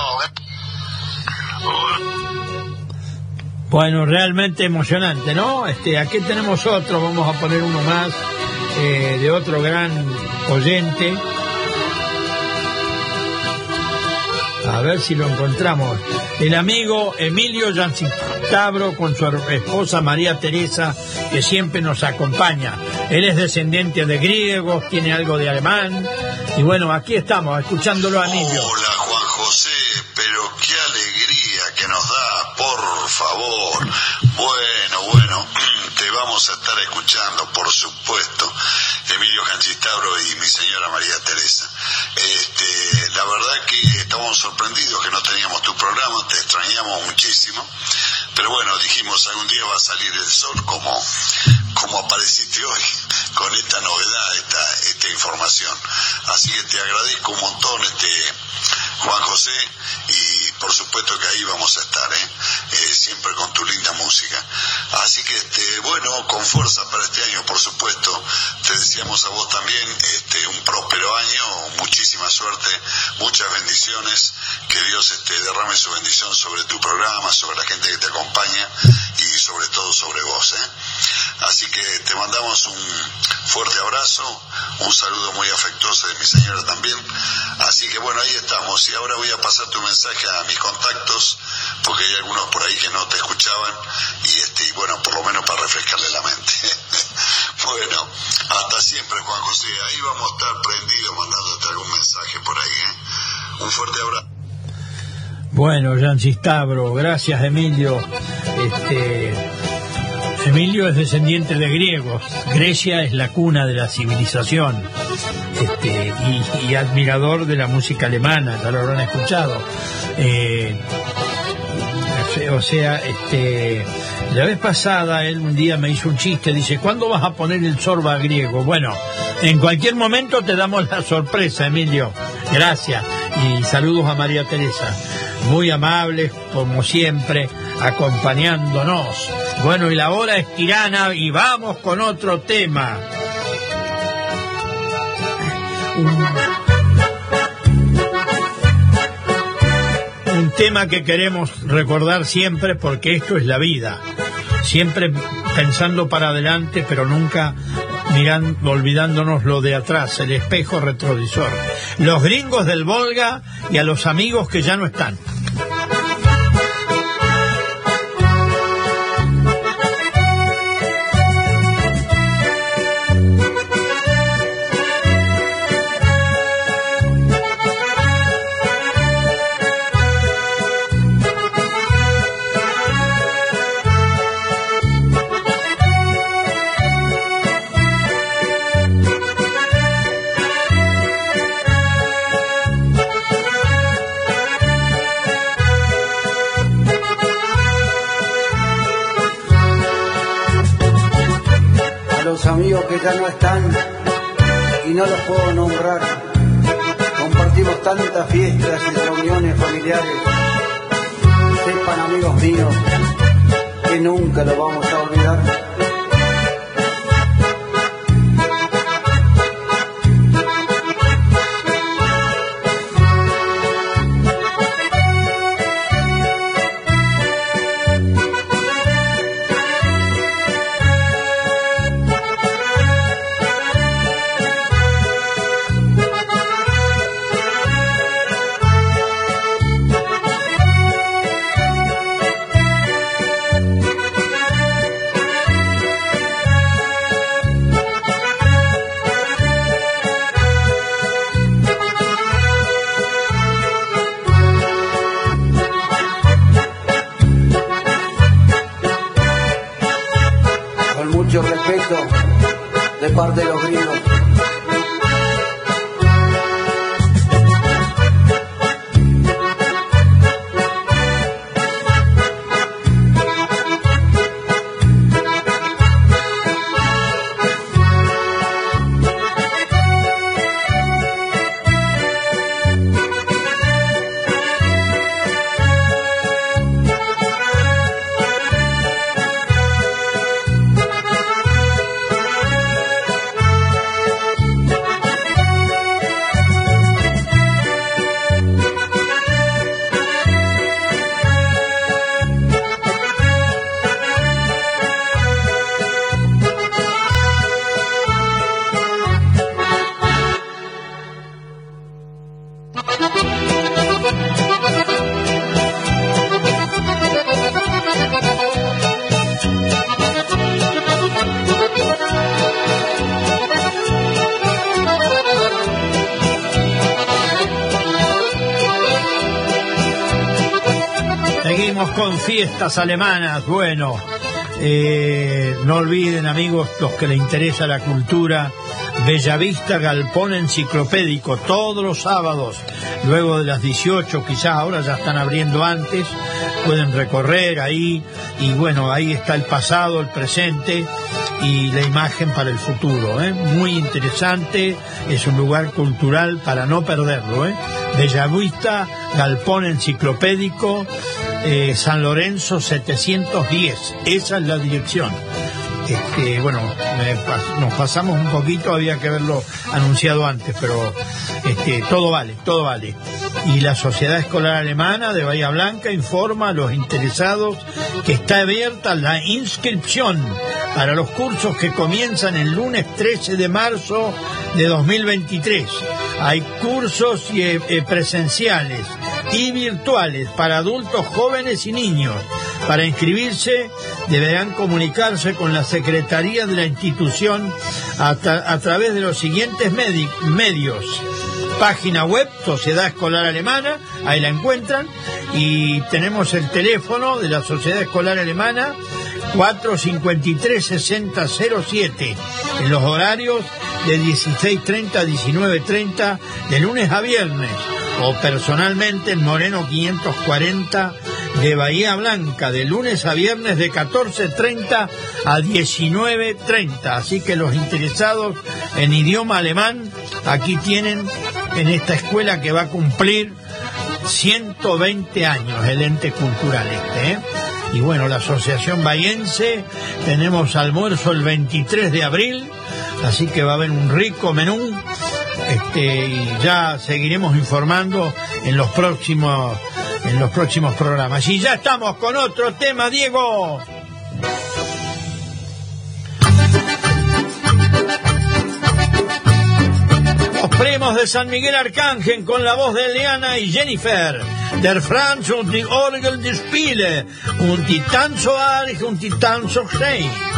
Bueno, realmente emocionante, ¿no? Este, aquí tenemos otro, vamos a poner uno más eh, de otro gran oyente. A ver si lo encontramos. El amigo Emilio Yancitabro con su esposa María Teresa, que siempre nos acompaña. Él es descendiente de griegos, tiene algo de alemán. Y bueno, aquí estamos, escuchándolo a Emilio. Hola Juan José, pero qué alegría que nos da, por favor. Bueno, bueno, te vamos a estar escuchando, por supuesto. Emilio Cancistabro y mi señora María Teresa. Este, la verdad que estábamos sorprendidos que no teníamos tu programa, te extrañamos muchísimo. Pero bueno, dijimos algún día va a salir el sol como, como apareciste hoy con esta novedad, esta, esta información. Así que te agradezco un montón este Juan José y por supuesto que ahí vamos a estar, ¿eh? Eh, siempre con tu linda música. Así que este, bueno, con fuerza para este año, por supuesto. Te deseamos a vos también este, un próspero año, muchísima suerte, muchas bendiciones, que Dios este, derrame su bendición sobre tu programa, sobre la gente que te acompaña y sobre todo sobre vos. ¿eh? Así que te mandamos un fuerte abrazo, un saludo muy afectuoso de mi señora también. Así que bueno, ahí estamos. Y ahora voy a pasar tu mensaje a mis contactos, porque hay algunos por ahí que no te escuchaban, y este, y bueno, por lo menos para refrescarle la mente. bueno, hasta siempre, Juan José. Ahí vamos a estar prendidos mandándote algún mensaje por ahí. ¿eh? Un fuerte abrazo. Bueno, Yancitabro, gracias Emilio. Este, Emilio es descendiente de griegos. Grecia es la cuna de la civilización. Este, y, admirador de la música alemana, ya lo habrán escuchado. Eh, O sea, este, la vez pasada él un día me hizo un chiste, dice, ¿cuándo vas a poner el sorba griego? Bueno, en cualquier momento te damos la sorpresa, Emilio. Gracias. Y saludos a María Teresa. Muy amables, como siempre, acompañándonos. Bueno, y la hora es tirana y vamos con otro tema. un tema que queremos recordar siempre porque esto es la vida. Siempre pensando para adelante, pero nunca mirando, olvidándonos lo de atrás, el espejo retrovisor. Los gringos del Volga y a los amigos que ya no están. Sepan amigos míos que nunca lo vamos a fiestas alemanas. Bueno, eh, no olviden, amigos, los que les interesa la cultura, Bellavista Galpón Enciclopédico, todos los sábados, luego de las 18, quizás ahora ya están abriendo antes, pueden recorrer ahí, y bueno, ahí está el pasado, el presente y la imagen para el futuro. ¿eh? Muy interesante, es un lugar cultural para no perderlo. ¿eh? Bellavista Galpón Enciclopédico, eh, San Lorenzo 710, esa es la dirección. Este, bueno, nos pasamos un poquito, había que haberlo anunciado antes, pero este, todo vale, todo vale. Y la Sociedad Escolar Alemana de Bahía Blanca informa a los interesados que está abierta la inscripción para los cursos que comienzan el lunes 13 de marzo de 2023. Hay cursos eh, eh, presenciales y virtuales para adultos jóvenes y niños. Para inscribirse deberán comunicarse con la Secretaría de la institución a, tra- a través de los siguientes medi- medios. Página web, Sociedad Escolar Alemana, ahí la encuentran. Y tenemos el teléfono de la Sociedad Escolar Alemana, 453-6007, en los horarios de 16.30 a 19.30, de lunes a viernes, o personalmente en Moreno 540, de Bahía Blanca, de lunes a viernes de 14.30 a 19.30. Así que los interesados en idioma alemán, aquí tienen en esta escuela que va a cumplir 120 años, el ente cultural este. ¿eh? Y bueno, la Asociación Bahiense, tenemos almuerzo el 23 de abril, así que va a haber un rico menú. Este, y ya seguiremos informando en los próximos en los próximos programas. Y ya estamos con otro tema, Diego. Los primos de San Miguel Arcángel con la voz de Leana y Jennifer. Der Franz und die Orgel die Spiele. Und die Tanzo Arich und die Tanzo Schei.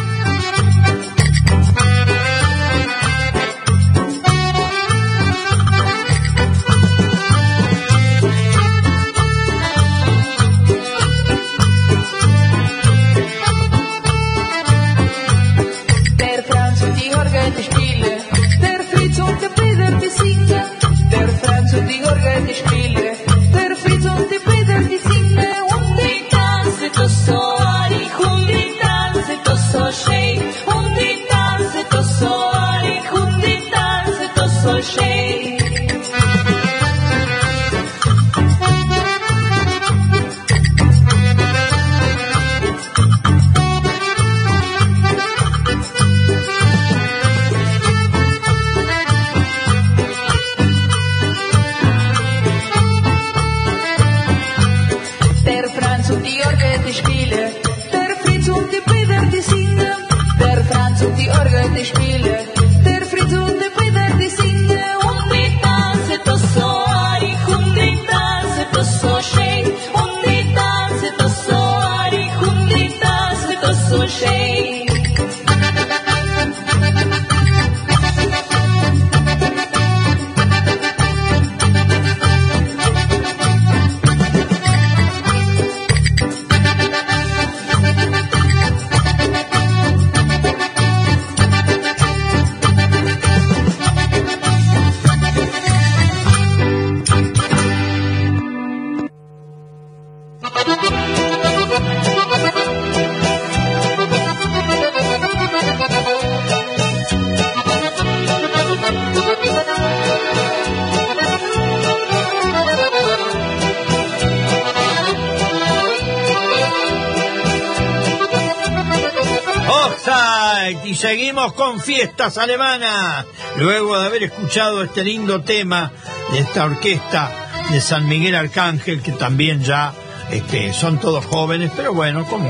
Con fiestas alemanas. Luego de haber escuchado este lindo tema de esta orquesta de San Miguel Arcángel, que también ya este, son todos jóvenes, pero bueno, como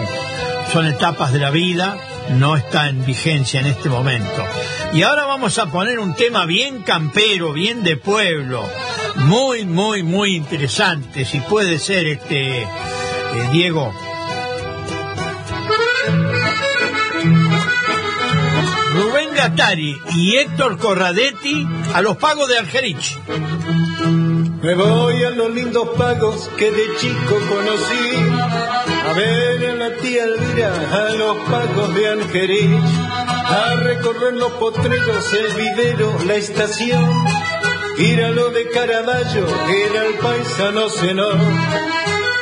son etapas de la vida, no está en vigencia en este momento. Y ahora vamos a poner un tema bien campero, bien de pueblo, muy, muy, muy interesante, si puede ser este eh, Diego. Gattari y Héctor Corradetti a los pagos de Algerich. Me voy a los lindos pagos que de chico conocí. A ver a la tía Elvira, a los pagos de Angerich. A recorrer los potreros, el vivero, la estación. Ir a lo de Caravaggio, ir al paisano Senor.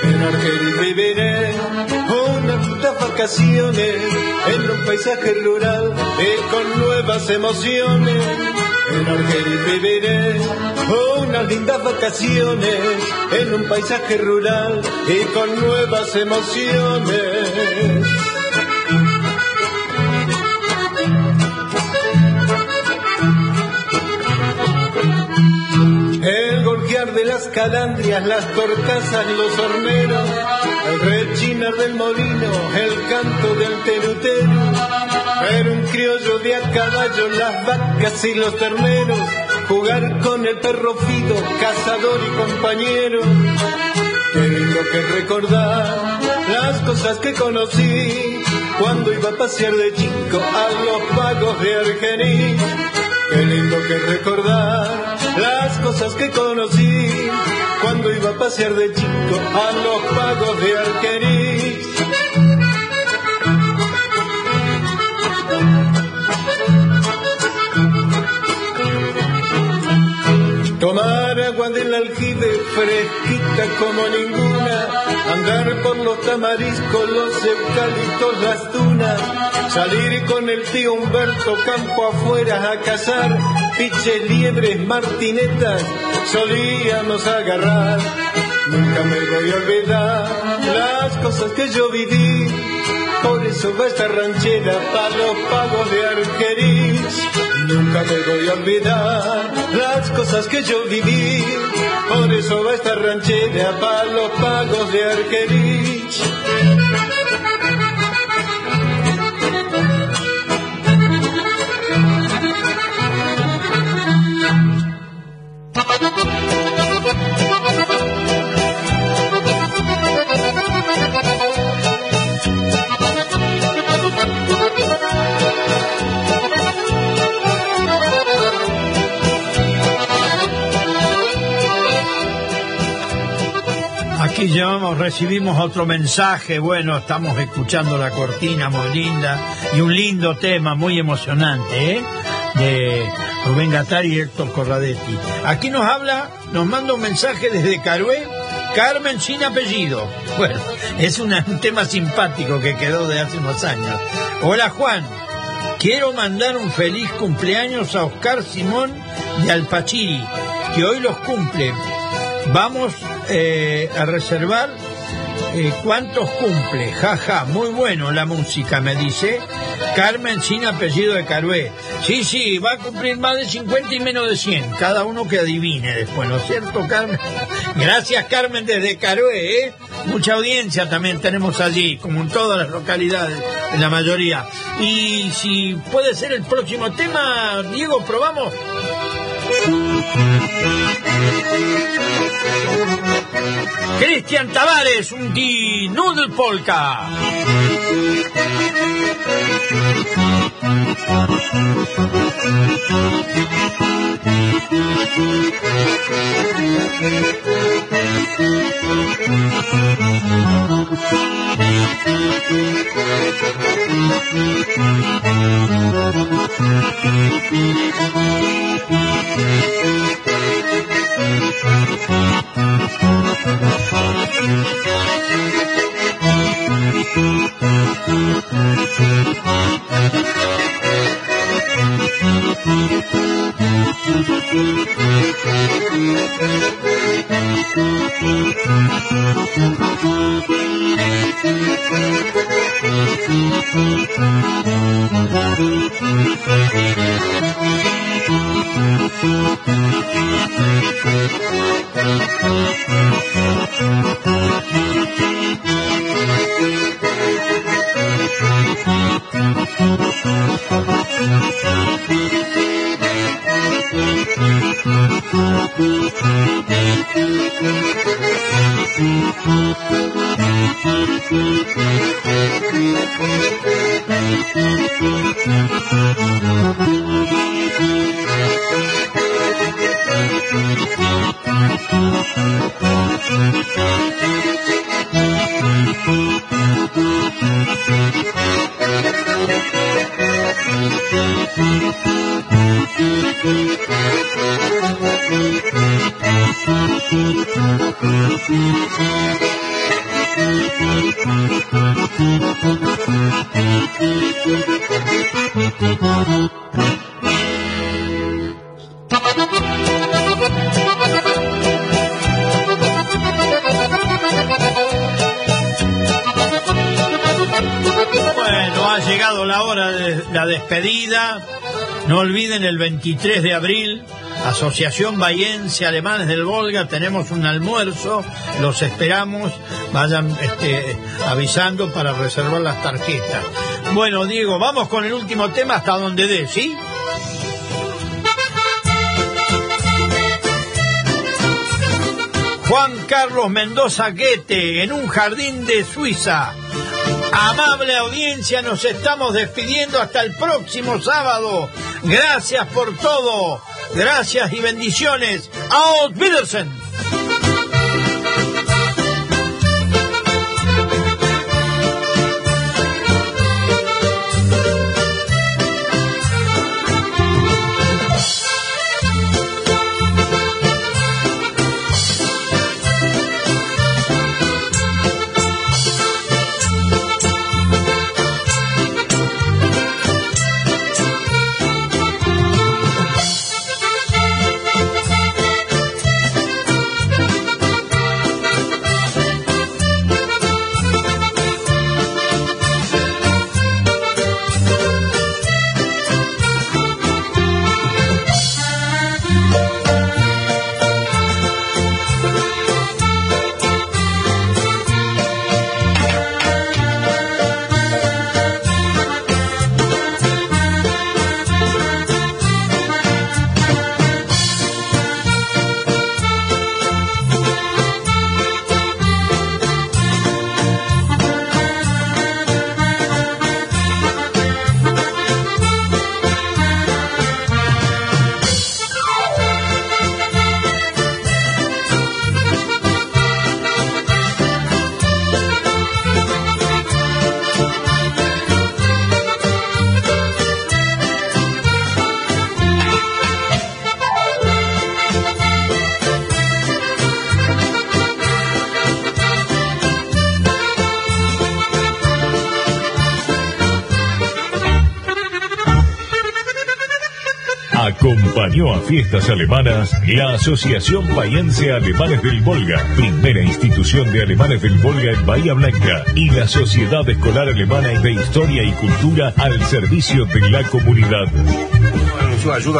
En Argerich viviré vacaciones en un paisaje rural y con nuevas emociones. En Argerich viviré unas lindas vacaciones en un paisaje rural y con nuevas emociones. El golpear de las calandrias, las torcasas, los horneros, el rechinar del molino, el canto del terutero, ver un criollo de a caballo, las vacas y los terneros, jugar con el perro fido, cazador y compañero. Lindo que recordar las cosas que conocí cuando iba a pasear de chico a los pagos de Argenis. Qué lindo que recordar las cosas que conocí cuando iba a pasear de chico a los pagos de Argenis. Tomar agua del aljibe fresquita como ninguna, andar por los tamariscos, los eucaliptos, las dunas, salir con el tío Humberto campo afuera a cazar, piches, liebres, martinetas, solíamos agarrar. Nunca me voy a olvidar las cosas que yo viví, por eso va esta ranchera para los pagos de arquerís. Nunca me voy a olvidar las cosas que yo viví, por eso va esta ranchera para los pagos de arquerís. Aquí llevamos, recibimos otro mensaje, bueno, estamos escuchando la cortina muy linda y un lindo tema muy emocionante, ¿eh? De Rubén Gatari y Héctor Corradetti. Aquí nos habla, nos manda un mensaje desde Carué, Carmen sin apellido. Bueno, es un tema simpático que quedó de hace unos años. Hola Juan, quiero mandar un feliz cumpleaños a Oscar Simón de Alpachiri, que hoy los cumple. Vamos eh, a reservar eh, cuántos cumple. Jaja, muy bueno la música, me dice. Carmen sin apellido de Carué. Sí, sí, va a cumplir más de 50 y menos de 100. Cada uno que adivine después, ¿no es cierto, Carmen? Gracias, Carmen, desde Carué, ¿eh? Mucha audiencia también tenemos allí, como en todas las localidades, en la mayoría. Y si puede ser el próximo tema, Diego, probamos. Cristian Tavares, un di Noodle Polka. Bueno, ha llegado la hora de la despedida. No olviden el 23 de abril, Asociación Bayense Alemanes del Volga, tenemos un almuerzo, los esperamos, vayan este, avisando para reservar las tarjetas. Bueno, Diego, vamos con el último tema hasta donde dé, ¿sí? Juan Carlos Mendoza Guete, en un jardín de Suiza. Amable audiencia, nos estamos despidiendo hasta el próximo sábado. Gracias por todo. Gracias y bendiciones. Auf Wiedersehen. Fiestas alemanas la Asociación Bahiense Alemanes del Volga, primera institución de alemanes del Volga en Bahía Blanca, y la Sociedad Escolar Alemana de Historia y Cultura al servicio de la comunidad. Su ayuda